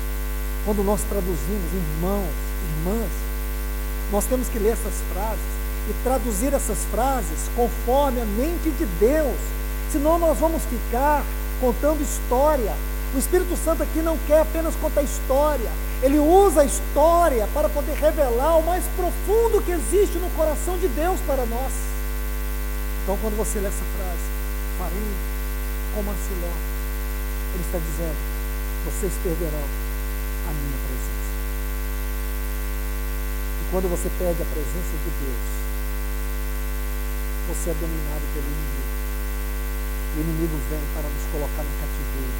Quando nós traduzimos irmãos, irmãs, nós temos que ler essas frases e traduzir essas frases conforme a mente de Deus. Senão nós vamos ficar contando história. O Espírito Santo aqui não quer apenas contar história, ele usa a história para poder revelar o mais profundo que existe no coração de Deus para nós. Então, quando você lê essa frase, farei como Anciló, ele está dizendo: vocês perderão a minha presença. E quando você perde a presença de Deus, você é dominado pelo inimigo. O inimigo vem para nos colocar no cativeiro.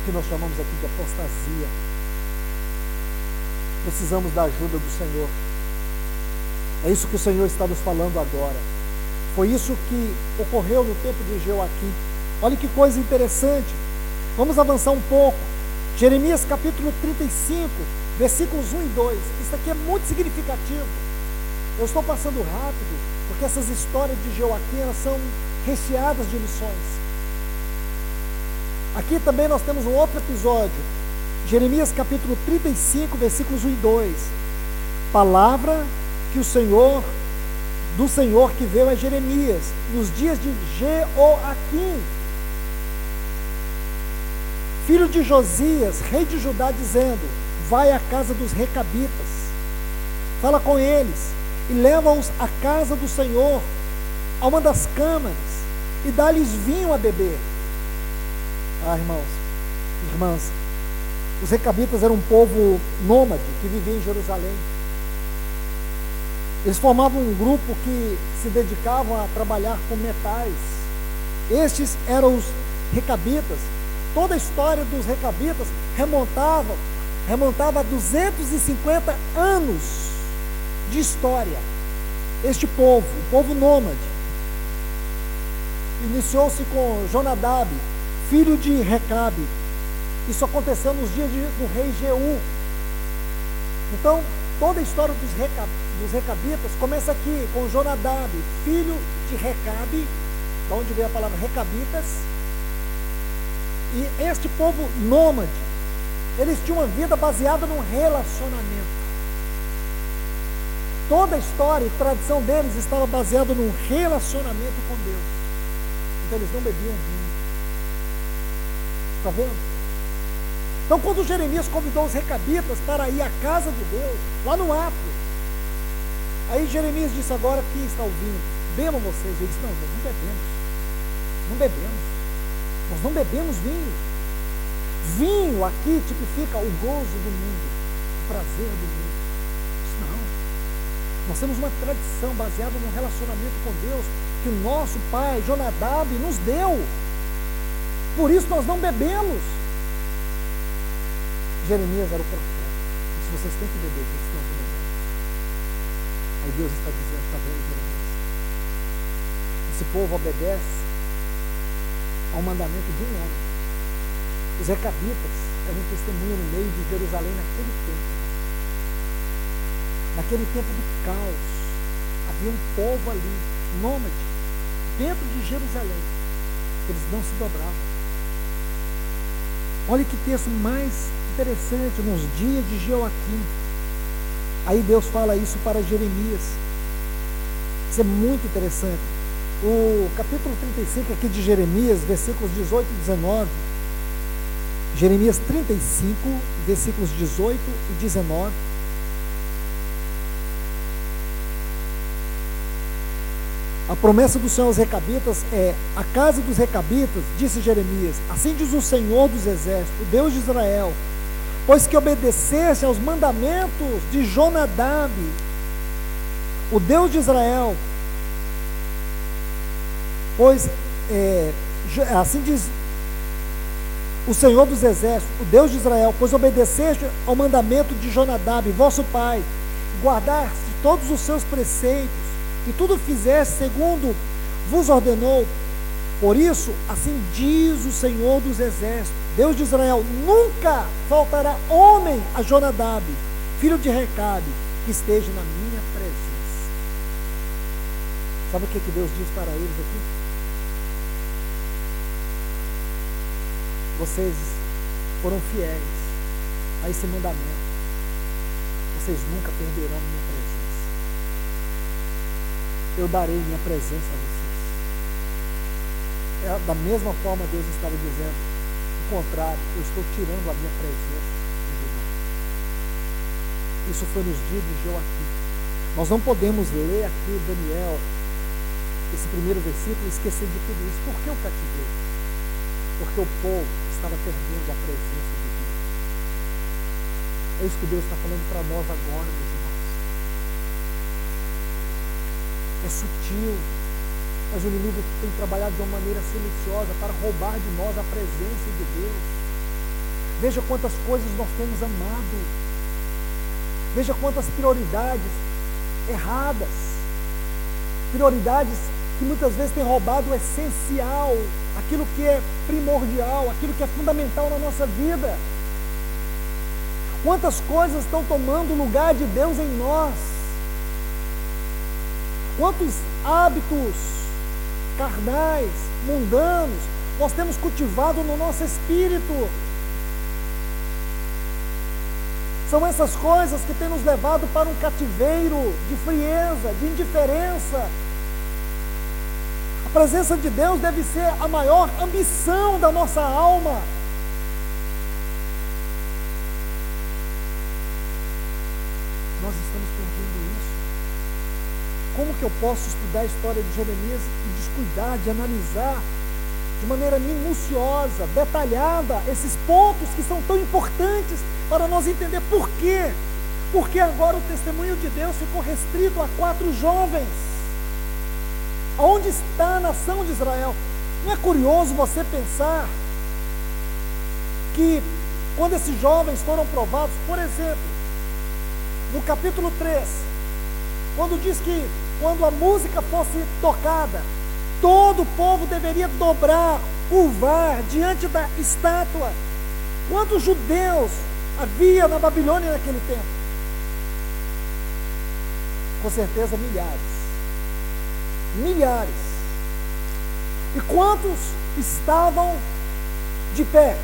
O que nós chamamos aqui de apostasia. Precisamos da ajuda do Senhor. É isso que o Senhor está nos falando agora. Foi isso que ocorreu no tempo de Joaquim. Olha que coisa interessante. Vamos avançar um pouco. Jeremias capítulo 35, versículos 1 e 2. Isso aqui é muito significativo. Eu estou passando rápido, porque essas histórias de Joaquim elas são recheadas de lições. Aqui também nós temos um outro episódio. Jeremias capítulo 35, versículos 1 e 2. Palavra que o Senhor, do Senhor que veio a Jeremias, nos dias de Jeoaquim, filho de Josias, rei de Judá, dizendo: Vai à casa dos recabitas, fala com eles e leva-os à casa do Senhor, a uma das câmaras, e dá-lhes vinho a beber. Ah, irmãos, irmãs, os recabitas eram um povo nômade que vivia em Jerusalém. Eles formavam um grupo que se dedicavam a trabalhar com metais. Estes eram os recabitas, Toda a história dos recabitas remontava, remontava a 250 anos de história. Este povo, o povo nômade, iniciou-se com Jonadab, filho de Recabe. Isso aconteceu nos dias de, do rei Jeú. Então, toda a história dos, recab, dos recabitas começa aqui com Jonadab, filho de Recabe, da onde vem a palavra recabitas, E este povo nômade, eles tinham uma vida baseada num relacionamento. Toda a história e tradição deles estava baseada num relacionamento com Deus. Então eles não bebiam vinho. Está vendo? Então, quando Jeremias convidou os recabitas para ir à casa de Deus, lá no átrio, aí Jeremias disse: Agora quem está ouvindo? Bebam vocês. Ele disse: Não, nós não bebemos. Não bebemos. Nós não bebemos vinho. Vinho aqui tipifica o gozo do mundo, o prazer do mundo. Nós temos uma tradição baseada num relacionamento com Deus que o nosso pai, Jonadab, nos deu. Por isso nós não bebemos. Jeremias era o profeta. Disse, vocês têm que beber, vocês estão bebendo. Aí Deus está dizendo, está vendo, Jeremias? Esse povo obedece ao mandamento de um homem. Os recabitas eram um testemunho no meio de Jerusalém naquele tempo. Naquele tempo do caos, havia um povo ali, nômade, dentro de Jerusalém. Eles não se dobravam. Olha que texto mais interessante, nos dias de Joaquim. Aí Deus fala isso para Jeremias. Isso é muito interessante. O capítulo 35 aqui de Jeremias, versículos 18 e 19. Jeremias 35, versículos 18 e 19. A promessa do Senhor aos recabitas é: a casa dos recabitas, disse Jeremias, assim diz o Senhor dos exércitos, o Deus de Israel, pois que obedecesse aos mandamentos de Jonadab, o Deus de Israel, pois é, assim diz o Senhor dos exércitos, o Deus de Israel, pois obedeceste ao mandamento de Jonadab, vosso pai, guardaste todos os seus preceitos, e tudo fizeste segundo vos ordenou. Por isso, assim diz o Senhor dos exércitos, Deus de Israel, nunca faltará homem a Jonadab, filho de Recabe, que esteja na minha presença. Sabe o que, que Deus diz para eles aqui? Vocês foram fiéis a esse mandamento. Vocês nunca perderão minha. Eu darei minha presença a vocês. É, da mesma forma Deus estava dizendo, contrário, eu estou tirando a minha presença de Judá. Isso foi nos dias de Joaquim. Nós não podemos ler aqui Daniel, esse primeiro versículo, e esquecer de tudo isso. Por que o cativeiro? Porque o povo estava perdendo a presença de Deus. É isso que Deus está falando para nós agora, meus irmãos. É sutil, mas o inimigo tem trabalhado de uma maneira silenciosa para roubar de nós a presença de Deus. Veja quantas coisas nós temos amado. Veja quantas prioridades erradas. Prioridades que muitas vezes têm roubado o essencial, aquilo que é primordial, aquilo que é fundamental na nossa vida. Quantas coisas estão tomando o lugar de Deus em nós? Quantos hábitos carnais, mundanos, nós temos cultivado no nosso espírito. São essas coisas que têm nos levado para um cativeiro de frieza, de indiferença. A presença de Deus deve ser a maior ambição da nossa alma. Nós estamos perdendo isso. Como que eu posso estudar a história de Jeremias e descuidar de analisar de maneira minuciosa, detalhada, esses pontos que são tão importantes para nós entender por quê? Porque agora o testemunho de Deus ficou restrito a quatro jovens. Onde está a nação de Israel? Não é curioso você pensar que quando esses jovens foram provados, por exemplo, no capítulo 3, quando diz que quando a música fosse tocada, todo o povo deveria dobrar, curvar diante da estátua. Quantos judeus havia na Babilônia naquele tempo? Com certeza milhares. Milhares. E quantos estavam de pé.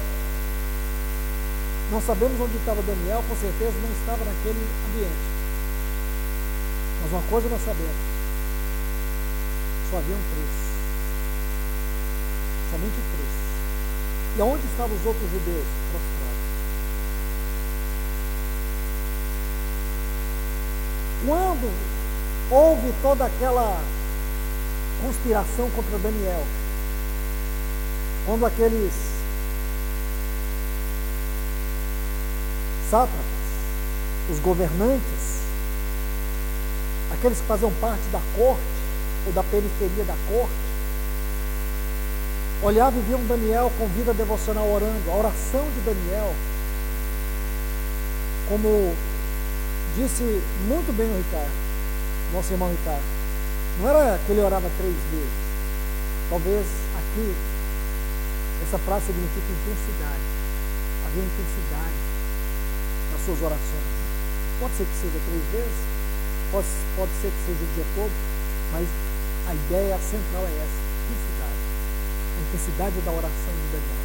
Não sabemos onde estava Daniel, com certeza não estava naquele ambiente. Mas uma coisa nós sabemos: só haviam três. Somente três. E aonde estavam os outros judeus? Prostrados. Quando houve toda aquela conspiração contra Daniel, quando aqueles sátrapas, os governantes, aqueles que faziam parte da corte ou da periferia da corte, olhavam e viam Daniel com vida devocional orando. A oração de Daniel, como disse muito bem o Ricardo, nosso irmão Ricardo, não era que ele orava três vezes. Talvez aqui essa frase significa intensidade. Havia intensidade nas suas orações. Pode ser que seja três vezes, pode, pode ser que seja o dia todo, mas a ideia central é essa, intensidade. A intensidade da oração de Daniel.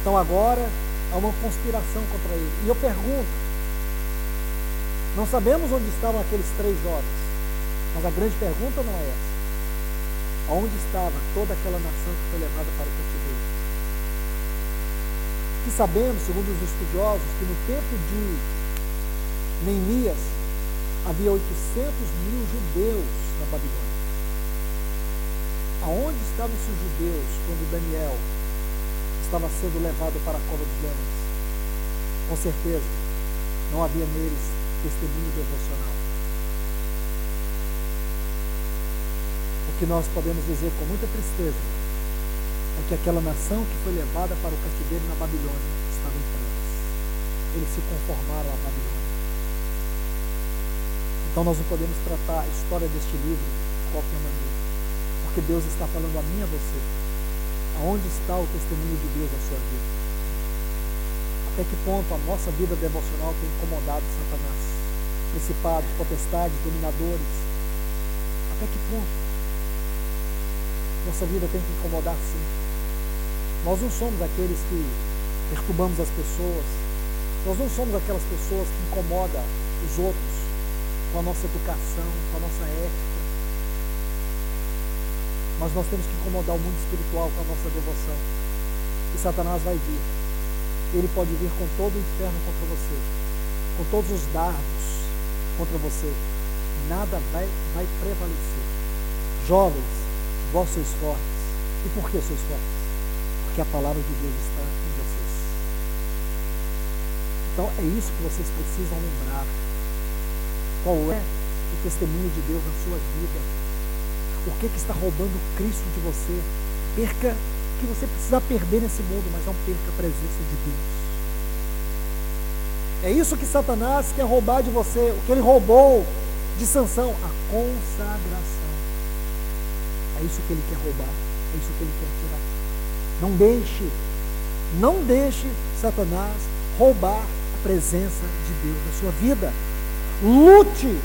Então agora há uma conspiração contra ele. E eu pergunto, não sabemos onde estavam aqueles três jovens, mas a grande pergunta não é essa. Aonde estava toda aquela nação que foi levada para o cativeiro? Que sabemos, segundo os estudiosos, que no tempo de Neemias havia 800 mil judeus na Babilônia. Aonde estavam esses judeus quando Daniel estava sendo levado para a cova dos leões? Com certeza, não havia neles testemunho devocional. que nós podemos dizer com muita tristeza é que aquela nação que foi levada para o cativeiro na Babilônia estava em trevas. Eles se conformaram à Babilônia. Então nós não podemos tratar a história deste livro de qualquer maneira. Porque Deus está falando a mim e a você. Aonde está o testemunho de Deus na sua vida? Até que ponto a nossa vida devocional tem incomodado Satanás? Principados, potestades, dominadores. Até que ponto? Nossa vida tem que incomodar sim. Nós não somos aqueles que perturbamos as pessoas. Nós não somos aquelas pessoas que incomodam os outros com a nossa educação, com a nossa ética. Mas nós temos que incomodar o mundo espiritual com a nossa devoção. E Satanás vai vir. Ele pode vir com todo o inferno contra você, com todos os dardos contra você. Nada vai, vai prevalecer. Jovens, Vós sois fortes. E por que sois fortes? Porque a palavra de Deus está em vocês. Então é isso que vocês precisam lembrar. Qual é o testemunho de Deus na sua vida? O que, que está roubando Cristo de você? Perca o que você precisa perder nesse mundo, mas não perca a presença de Deus. É isso que Satanás quer roubar de você, o que ele roubou de Sansão, a consagração. É isso que ele quer roubar, é isso que ele quer tirar. Não deixe, não deixe Satanás roubar a presença de Deus na sua vida. Lute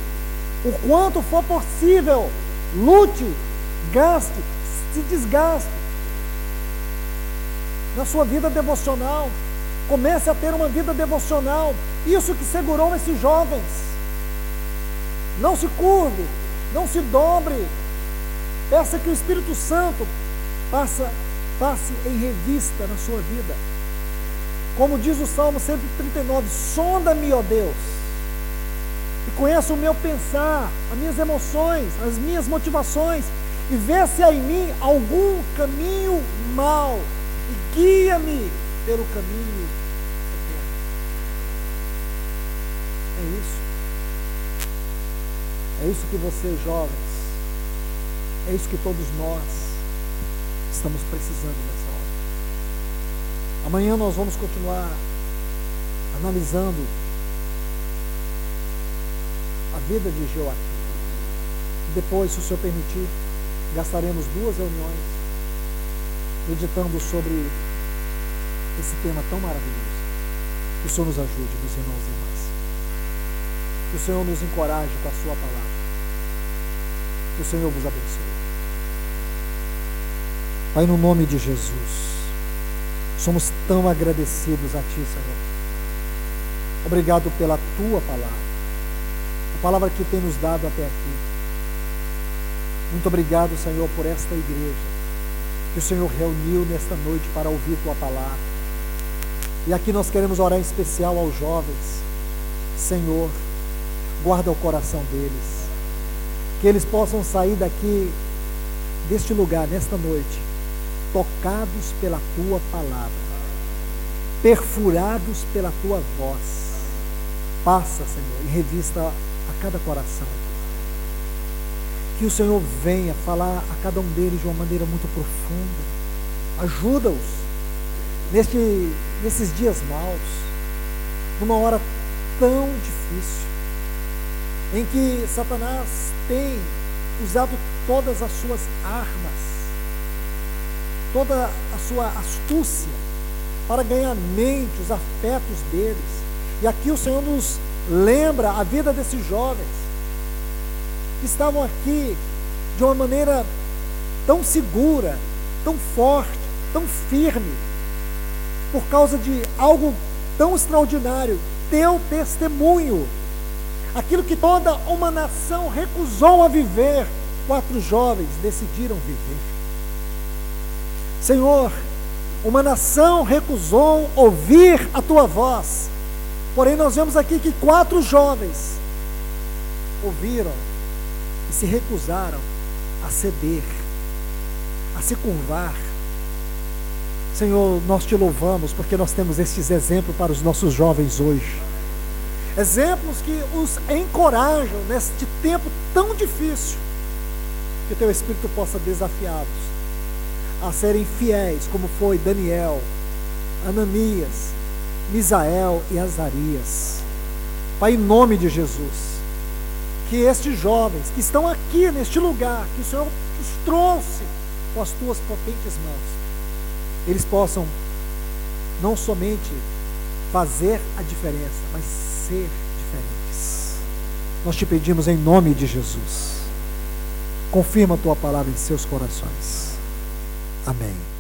o quanto for possível. Lute, gaste, se desgaste. Na sua vida devocional, comece a ter uma vida devocional. Isso que segurou esses jovens. Não se curve, não se dobre, Peça que o Espírito Santo passa, passe em revista na sua vida. Como diz o Salmo 139, sonda-me, ó Deus, e conheça o meu pensar, as minhas emoções, as minhas motivações, e vê se há em mim algum caminho mau, e guia-me pelo caminho eterno. É isso. É isso que você, jovens, é isso que todos nós estamos precisando nessa hora. Amanhã nós vamos continuar analisando a vida de Joaquim. Depois, se o Senhor permitir, gastaremos duas reuniões meditando sobre esse tema tão maravilhoso. Que o Senhor nos ajude, meus irmãos e irmãs. Que o Senhor nos encoraje com a Sua palavra. Que o Senhor vos abençoe. Pai, no nome de Jesus, Somos tão agradecidos a Ti, Senhor. Obrigado pela Tua palavra, palavra que tem nos dado até aqui. Muito obrigado, Senhor, por esta igreja que o Senhor reuniu nesta noite para ouvir Tua palavra. E aqui nós queremos orar em especial aos jovens. Senhor, guarda o coração deles. Que eles possam sair daqui, deste lugar, nesta noite, tocados pela tua palavra, perfurados pela tua voz. Passa, Senhor, e revista cada coração. Que o Senhor venha falar a cada um deles de uma maneira muito profunda. Ajuda-os neste, nesses dias maus, numa hora tão difícil, em que Satanás tem usado todas as suas armas, toda a sua astúcia para ganhar mente, os afetos deles. E aqui o Senhor nos lembra a vida desses jovens que estavam aqui de uma maneira tão segura, tão forte, tão firme, por causa de algo tão extraordinário, teu testemunho. Aquilo que toda uma nação recusou a viver, quatro jovens decidiram viver. Senhor, uma nação recusou ouvir a tua voz. Porém, nós vemos aqui que quatro jovens ouviram e se recusaram a ceder, a se curvar. Senhor, nós te louvamos porque nós temos estes exemplos para os nossos jovens hoje. Exemplos que os encorajam neste tempo tão difícil. Que o teu Espírito possa desafiá-los a serem fiéis, como foi Daniel, Ananias, Misael e Azarias. Pai, em nome de Jesus, que estes jovens que estão aqui neste lugar, que o Senhor os trouxe com as tuas potentes mãos, eles possam não somente fazer a diferença, mas ser diferentes. Nós te pedimos em nome de Jesus. Confirma a tua palavra em seus corações. Amém.